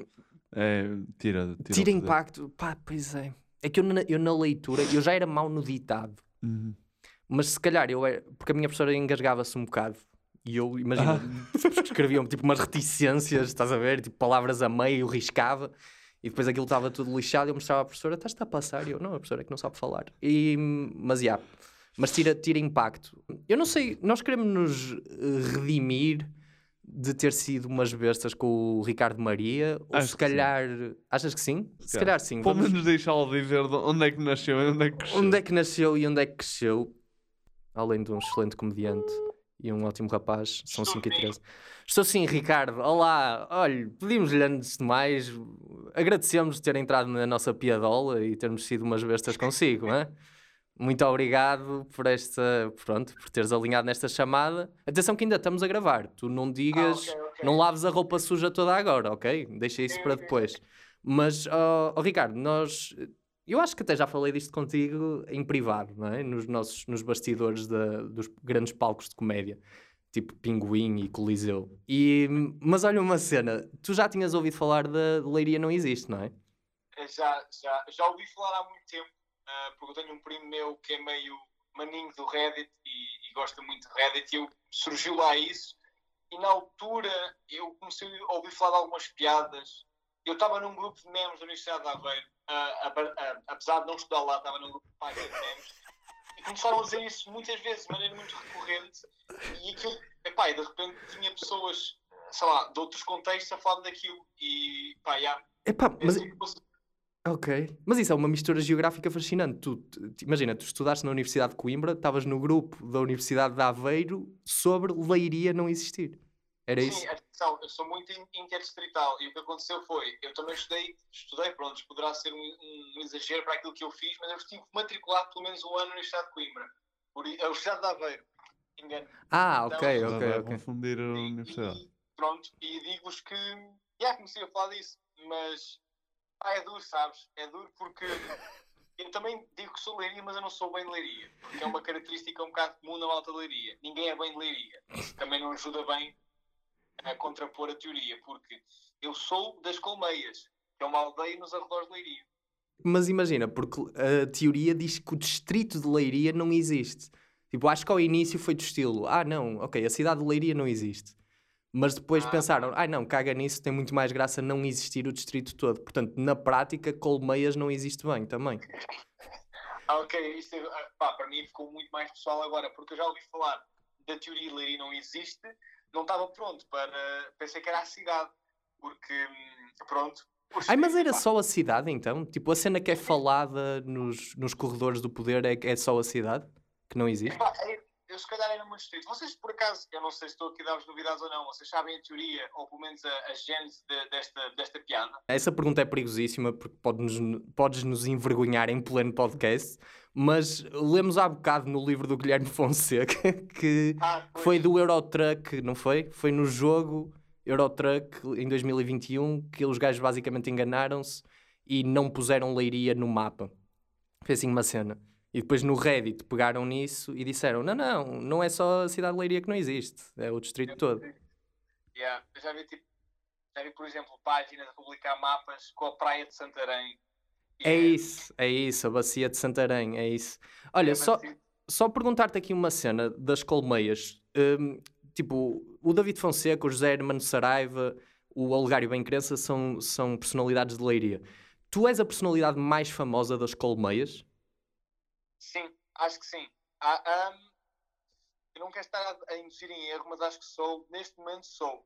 é, tira, tira, Tira impacto. Pá, pois é. É que eu na, eu na leitura, eu já era mau no ditado. Uhum. Mas se calhar eu era. Porque a minha professora engasgava-se um bocado. E eu, imagina, escreviam tipo umas reticências, estás a ver? Tipo palavras a meio, riscava. E depois aquilo estava tudo lixado. E eu mostrava à professora: estás-te a passar? E eu, não, a professora é que não sabe falar. E, mas, já. Mas tira, tira impacto. Eu não sei, nós queremos nos eh, redimir de ter sido umas bestas com o Ricardo Maria? Ou Acho se que sim. calhar. Achas que sim? Se calhar sim. Pelo Vamos- menos deixá-lo dizer de onde é que nasceu e onde é que cresceu. Onde é que nasceu e onde é que cresceu? Além de um excelente comediante e um ótimo rapaz, são 5 e 13. Estou sim, Ricardo. Olá. Olha, pedimos-lhe antes de mais, agradecemos de ter entrado na nossa piadola e termos sido umas bestas consigo, não é? Muito obrigado por esta, pronto, por teres alinhado nesta chamada. Atenção que ainda estamos a gravar. Tu não digas, não laves a roupa suja toda agora, ok? Deixa isso para depois. Mas, ó ó, Ricardo, nós, eu acho que até já falei disto contigo em privado, não é? Nos nossos, nos bastidores da- dos grandes palcos de comédia, tipo Pinguim e Coliseu. E, mas olha uma cena, tu já tinhas ouvido falar da Leiria Não Existe, não é? Já, já, já ouvi falar há muito tempo, ah, porque eu tenho um primo meu que é meio maninho do Reddit e, e gosta muito de Reddit, e eu, surgiu lá isso, e na altura eu comecei a ouvir falar de algumas piadas. Eu estava num grupo de memes da Universidade de Aveiro, apesar de não estudar lá, estava num grupo de memes, e começaram a dizer isso muitas vezes, de maneira muito recorrente, e aquilo, epá, e de repente tinha pessoas, sei lá, de outros contextos a falar daquilo, e pá, já. Epá, mas... Esse tipo de- Ok. Mas isso é uma mistura geográfica fascinante. Tu, tu- imagina, tu estudaste na Universidade de Coimbra, estavas no grupo da Universidade de Aveiro sobre Leiria não existir. Era isso? Sim, atenção, eu sou muito in- interdistrital e o que aconteceu foi, eu também estudei, estudei, pronto, poderá ser um, um exagero para aquilo que eu fiz, mas eu estive matriculado pelo menos um ano na Universidade de Coimbra, por, i- a Universidade de Aveiro, engano. Ah, Então, ok, ok, ok. confundir a universidade. Pronto, e digo-vos que, já comecei a falar disso, mas, pá, é duro, sabes? É duro porque eu também digo que sou leiria, mas eu não sou bem de leiria, porque é uma característica um bocado comum na malta de leiria. Ninguém é bem de leiria. Isso também não ajuda bem a contrapor a teoria, porque eu sou das Colmeias, que é uma aldeia nos arredores de Leiria. Mas imagina, porque a teoria diz que o distrito de Leiria não existe. Tipo, acho que ao início foi do estilo, ah não, ok, a cidade de Leiria não existe. Mas depois pensaram, ah não, caga nisso, tem muito mais graça não existir o distrito todo. Portanto, na prática, Colmeias não existe bem também. Ah, ok, isto ah, pá, para mim ficou muito mais pessoal agora, porque eu já ouvi falar da teoria de Leiria não existe, não estava pronto para. Pensei que era a cidade, porque, hum, pronto. Ai, mas era só a cidade então? Tipo, a cena que é falada nos, nos corredores do poder é, é só a cidade? Que não existe? Pá, eu, se calhar era muito distrito. Vocês, por acaso, eu não sei se estou aqui a dar-vos novidades ou não, vocês sabem a teoria, ou pelo menos a, a gênese de- desta, desta piada? Essa pergunta é perigosíssima porque pode-nos, podes nos envergonhar em pleno podcast, mas lemos há bocado no livro do Guilherme Fonseca que Ah, foi do Eurotruck, não foi? Foi no jogo Eurotruck em 2021 que os gajos basicamente enganaram-se e não puseram Leiria no mapa. Foi assim uma cena. E depois no Reddit pegaram nisso e disseram: não, não, não é só a cidade de Leiria que não existe, é o distrito todo. Yeah. Eu já vi, tipo, já vi, por exemplo, páginas a publicar mapas com a praia de Santarém. É isso, é isso, a bacia de Santarém, é isso. Olha, só, só perguntar-te aqui uma cena das colmeias. Hum, tipo, o David Fonseca, o José Hermano Saraiva, o Olegário Bem Crença são, são personalidades de Leiria. Tu és a personalidade mais famosa das colmeias? Sim, acho que sim. Ah, hum, eu não quero estar a, induzir em erro, mas acho que sou, neste momento sou.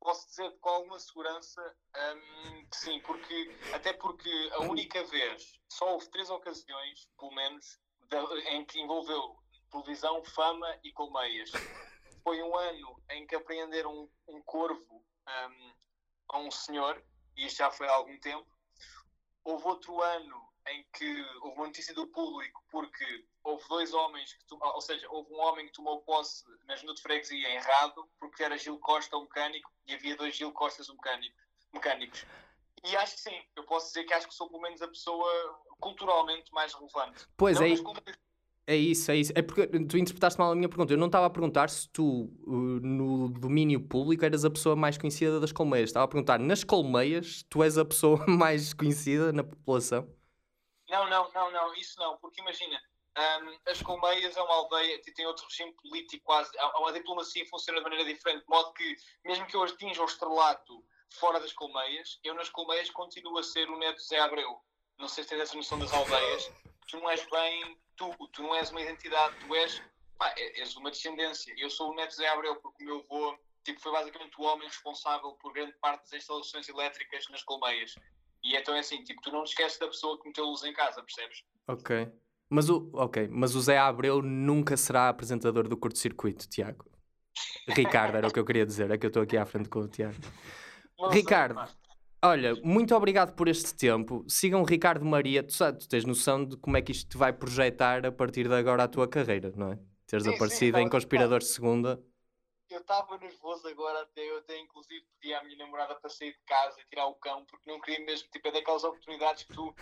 Posso dizer com alguma segurança hum, que sim, porque, até porque a única vez, só houve três ocasiões, pelo menos, de- em que envolveu televisão, fama e colmeias. Foi um ano em que apreenderam um, um corvo hum, a um senhor, e isto já foi há algum tempo. Houve outro ano em que houve uma notícia do público porque houve dois homens, que ou seja, houve um homem que tomou posse na junta de freguesia errado porque era Gil Costa o mecânico e havia dois Gil Costas o mecânico, mecânicos. E acho que sim, eu posso dizer que acho que sou pelo menos a pessoa culturalmente mais relevante. Pois Não é, é isso, é isso. É porque tu interpretaste mal a minha pergunta. Eu não estava a perguntar se tu, uh, no domínio público, eras a pessoa mais conhecida das colmeias. Estava a perguntar, nas colmeias, tu és a pessoa mais conhecida na população? Não, não, não, não, isso não, porque imagina, hum, as Colmeias é uma aldeia que tem outro regime político quase, a, a diplomacia funciona de maneira diferente, de modo que, mesmo que eu atinja o estrelato fora das Colmeias, eu nas Colmeias continuo a ser o neto Zé Abreu. Não sei se tens essa noção das aldeias. Tu não és bem tu, tu não és uma identidade, tu és, pá, é- és uma descendência. Eu sou o neto Zé Abreu porque o meu avô tipo, foi basicamente o homem responsável por grande parte das instalações elétricas nas Colmeias. E então é assim, tipo, tu não te esqueces da pessoa que meteu luz em casa, percebes? Ok. Mas o, ok, mas o Zé Abreu nunca será apresentador do curto-circuito, Tiago. Ricardo, era o que eu queria dizer, é que eu estou aqui à frente com o Tiago. Não sei, Ricardo, olha, muito obrigado por este tempo. Sigam o Ricardo Maria. Tu, sabes, tu tens noção de como é que isto te vai projetar a partir de agora a tua carreira, não é? Teres Sim, sim, aparecido tá- em Conspiradores de Segunda. Eu estava nervoso agora até, eu até inclusive pedi à minha namorada para sair de casa e tirar o cão, porque não queria mesmo, tipo, é daquelas oportunidades que tu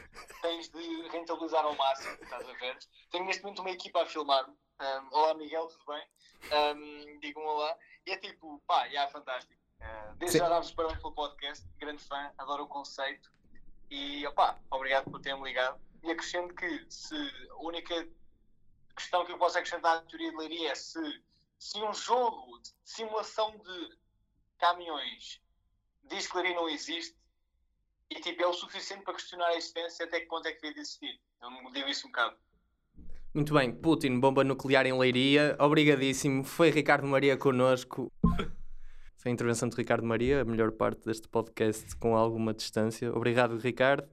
tens de rentabilizar ao máximo, estás a ver? Tenho neste momento uma equipa a filmar-me. Um, olá Miguel, tudo bem? Um, digam olá. E é tipo, pá, já é fantástico. Uh, desde Sim. já dar-vos parabéns pelo podcast, grande fã, adoro o conceito. E opá, obrigado por terem ligado. E acrescento que se a única questão que eu posso acrescentar à teoria de leiria é se, se um jogo de simulação de caminhões diz que leiria não existe e tipo, é o suficiente para questionar a existência até que ponto é que devia de existir. Eu não digo isso um bocado. Muito bem, Putin, bomba nuclear em Leiria. Obrigadíssimo. Foi Ricardo Maria connosco. Foi a intervenção de Ricardo Maria, a melhor parte deste podcast com alguma distância. Obrigado, Ricardo.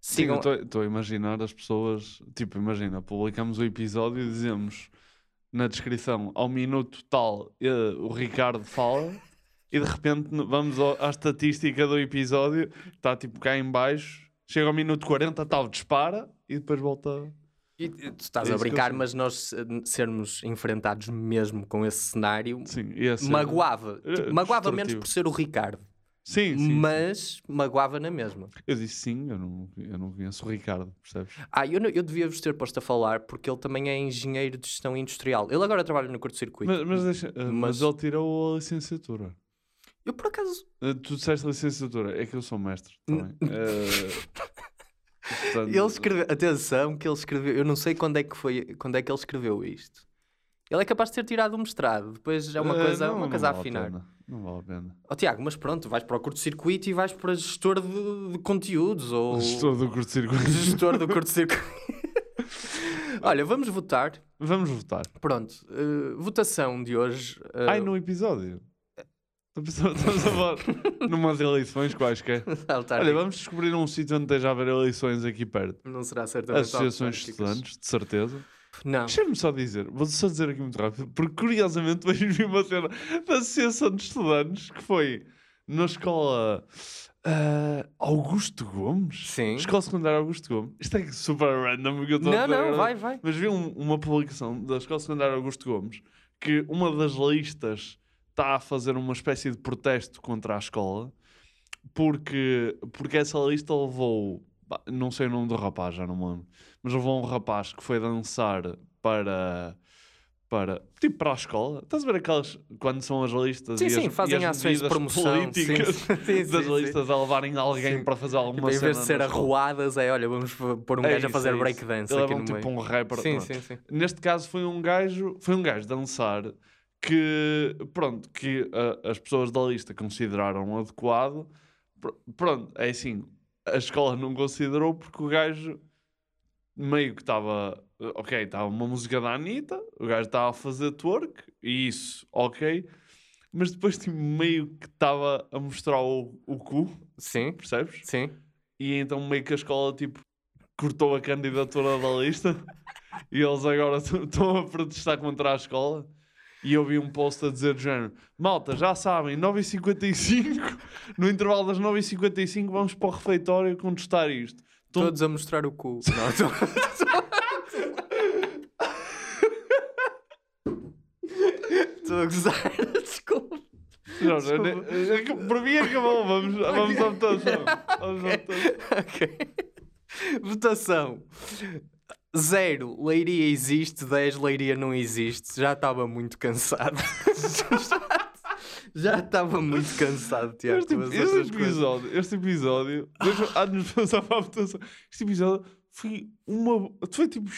Sim, Sigam... estou a imaginar as pessoas. Tipo, imagina, publicamos o episódio e dizemos na descrição ao minuto tal eh, o Ricardo fala e de repente vamos ao- à estatística do episódio, está tipo cá em baixo, chega ao minuto 40, tal, dispara e depois volta. E, tu estás É a brincar, mas nós eh, sermos enfrentados mesmo com esse cenário Sim, ser- magoava. eh, magoava menos por ser o Ricardo. Sim, sim. Mas magoava na mesma. Eu disse sim, eu não, eu não conheço o Ricardo, percebes? Ah, eu, não- eu devia-vos ter posto a falar porque ele também é engenheiro de gestão industrial. Ele agora trabalha no curto-circuito. Mas, mas, deixa, eh, mas ele tirou a licenciatura. Eu por acaso. Eh, Tu disseste licenciatura, é que eu sou mestre também. Eh, portanto, Ele escreveu, atenção, que ele escreveu, eu não sei quando é que foi, quando é que ele escreveu isto. Ele é capaz de ter tirado um mestrado, depois é uma eh, coisa, não, uma não coisa a vale afinar. Não vale a pena. Ó Tiago, mas pronto, vais para o curto-circuito e vais para gestor de, de conteúdos ou Gestor do curto-circuito. gestor do curto-circuito. Olha, vamos votar. Vamos votar. Pronto, eh, votação de hoje. eh, Ai, no episódio. Estamos a falar numas eleições quaisquer. Olha, vamos descobrir um sítio onde esteja a haver eleições aqui perto. Não será certamente Associações de estudantes, de certeza. Não. Deixa-me só dizer, vou só dizer aqui muito rápido, porque curiosamente hoje vi uma cena da Associação de Estudantes que foi na escola ah, Augusto Gomes. Sim. Escola Secundária Augusto Gomes. Isto é super random. porque eu estou a Não, dizer não, agora. vai, vai. Mas vi um- uma publicação da Escola Secundária Augusto Gomes que uma das listas está a fazer uma espécie de protesto contra a escola porque, porque essa lista levou, não sei o nome do rapaz, já não me lembro, mas levou um rapaz que foi dançar para, para, tipo, para a escola. Estás a ver aquelas, quando são as listas Sim, e sim, as, fazem e as ações de promoção, sim, políticas sim, sim, das sim. listas a levarem alguém Sim. para fazer alguma Tipo, em vez de ser arruadas, é olha, vamos pôr um É gajo a isso, fazer é breakdance levam tipo meio. um rapper. Sim, pronto. sim, sim. Neste caso foi um gajo, foi um gajo dançar que, pronto, que ah, as pessoas da lista consideraram adequado. Pr- Pronto, é assim, a escola não considerou porque o gajo meio que estava, ok, estava uma música da Anitta, o gajo estava a fazer twerk, e isso, ok, mas depois tipo, meio que estava a mostrar o, o cu, Sim, percebes? sim. E então meio que a escola tipo cortou a candidatura da lista e eles agora estão a protestar contra a escola. E eu vi um post a dizer do género: Malta, já sabem, 9h55, no intervalo das 9h55, vamos para o refeitório contestar isto. Estão- Todos a mostrar o cu. Não, tô- Estou a gozar, desculpa. Não, Desculpa. não, é Para mim acabou, vamos, vamos à votação. Vamos à votação. Ok. Votação. Zero, Leiria existe, 10, Leiria não existe. Já estava muito cansado. Já estava muito cansado, Tiago. Este, este coisas. episódio, este episódio, deixa, antes de passar para a votação, este episódio foi uma. Foi tipo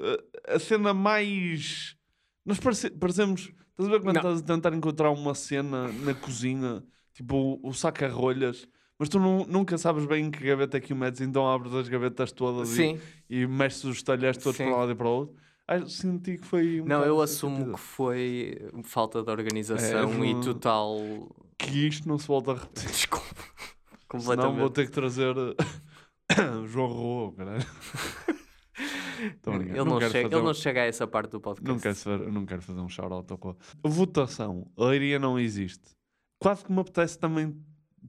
a- a cena mais. Nós parece, parecemos. Estás a ver quando Não. estás a tentar encontrar uma cena na cozinha, tipo o, o saca-rolhas, mas tu nu- nunca sabes bem em que gaveta é que o metes, então abres as gavetas todas e- Sim. e, mexes os talheres todos Sim. para um lado e para o outro. Ah, senti que foi. um Não, eu assumo episódio. que foi falta de organização É, e total. Que isto não se volta a repetir. Desculpa. Senão Completamente. vou ter que trazer João Rô, caralho. Ele, Não não chega, fazer ele não chega a essa parte do podcast. Não quero, fazer, não quero fazer um shout-out ao. Votação. Leiria não existe. Quase que me apetece também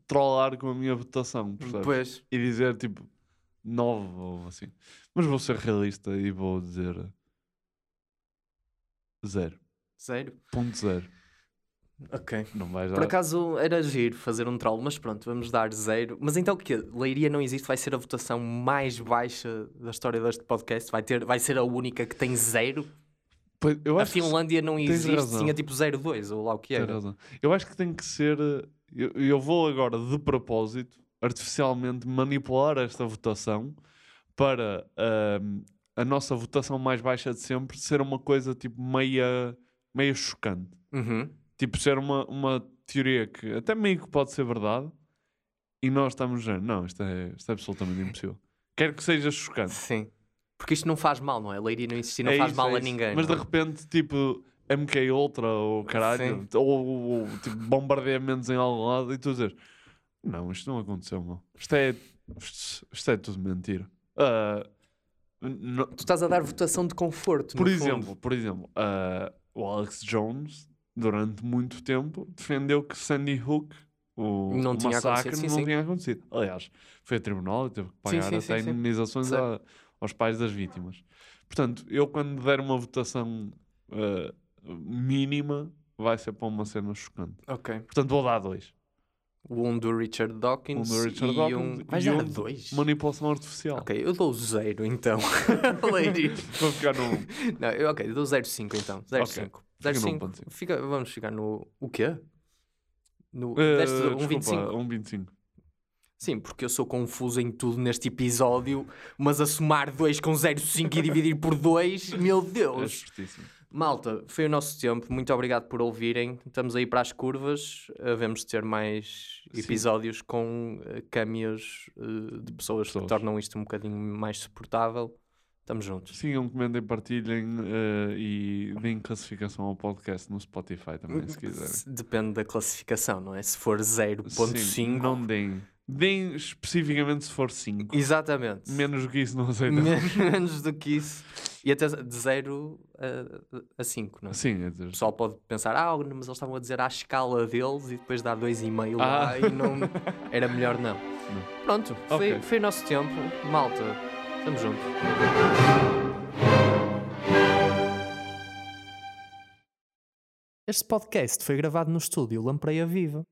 trollar com a minha votação, percebes? Pois. E dizer tipo 9 ou assim. Mas vou ser realista e vou dizer 0. Zero. Ponto zero. Ok. Não vais Por dar- acaso era giro fazer um troll, mas pronto, vamos dar zero. Mas então o quê? Leiria não existe, vai ser a votação mais baixa da história deste podcast? Vai, ter, vai ser a única que tem zero? Pois, eu a acho que Finlândia não existe, razão. tinha tipo 0,2 ou lá o que era. Eu acho que tem que ser. Eu, eu vou agora, de propósito, artificialmente manipular esta votação para ahm, a nossa votação mais baixa de sempre ser uma coisa tipo meia, meia chocante. Uhum. Tipo, ser uma, uma teoria que até meio que pode ser verdade e nós estamos dizendo, não, isto é, isto é absolutamente impossível. Quero que seja chocante. Sim. Porque isto não faz mal, não é? Leiria não existir, não É faz isso, mal é a ninguém. Mas não de é? repente, tipo, MK Ultra ou caralho, ou, ou, tipo, bombardeamentos em algum lado e tu dizes, não, isto não aconteceu, meu. Isto é, isto, isto é tudo mentira. Não- Tu estás a dar votação de conforto, por exemplo, fundo. por exemplo, ah, o Alex Jones, durante muito tempo, defendeu que Sandy Hook, o Não o tinha massacre, sim, não sim. tinha acontecido. Aliás, foi a tribunal e teve que pagar sim, até indemnizações a- aos pais das vítimas. Portanto, eu quando der uma votação ah, mínima, vai ser para uma cena chocante. Ok. Portanto, vou dar dois. Um do Richard Um Dawkins do Richard e Dawkins um... Vais e dar um de dois? manipulação artificial. Ok, eu dou zero então. Leiria. Vou ficar no... Não, eu, ok, dou 0,5 então. 0,5. Ok. Fica no 0,5. 1.5. Fica, vamos chegar no. O quê? No. Deste desculpa, 1,25? 1.25. Sim, porque eu sou confuso em tudo neste episódio, mas a somar 2 com 0,5 e dividir por 2, meu É Deus! justíssimo. Malta, foi o nosso tempo. Muito obrigado por ouvirem. Estamos aí para as curvas. Havemos de ter mais Sim. episódios com eh, cameos eh, de pessoas, que Pessoas. tornam isto um bocadinho mais suportável. Estamos juntos. Sigam, comentem, partilhem eh, e deem classificação ao podcast no Spotify também, se quiserem. Se- Depende da classificação, não é? Se for Sim, 0.5. não deem. Deem especificamente se for 5. Exatamente. Menos do que isso não aceitamos. Men- Menos do que isso. E até de 0 a 5, não é? Sim, é dizer. O pessoal pode pensar, ah, mas eles estavam a dizer à escala deles e depois dá 2,5 lá Ah. e não. Era melhor não. Pronto, foi, foi o nosso tempo. Malta, estamos juntos. Este podcast foi gravado no estúdio Lampreia Viva.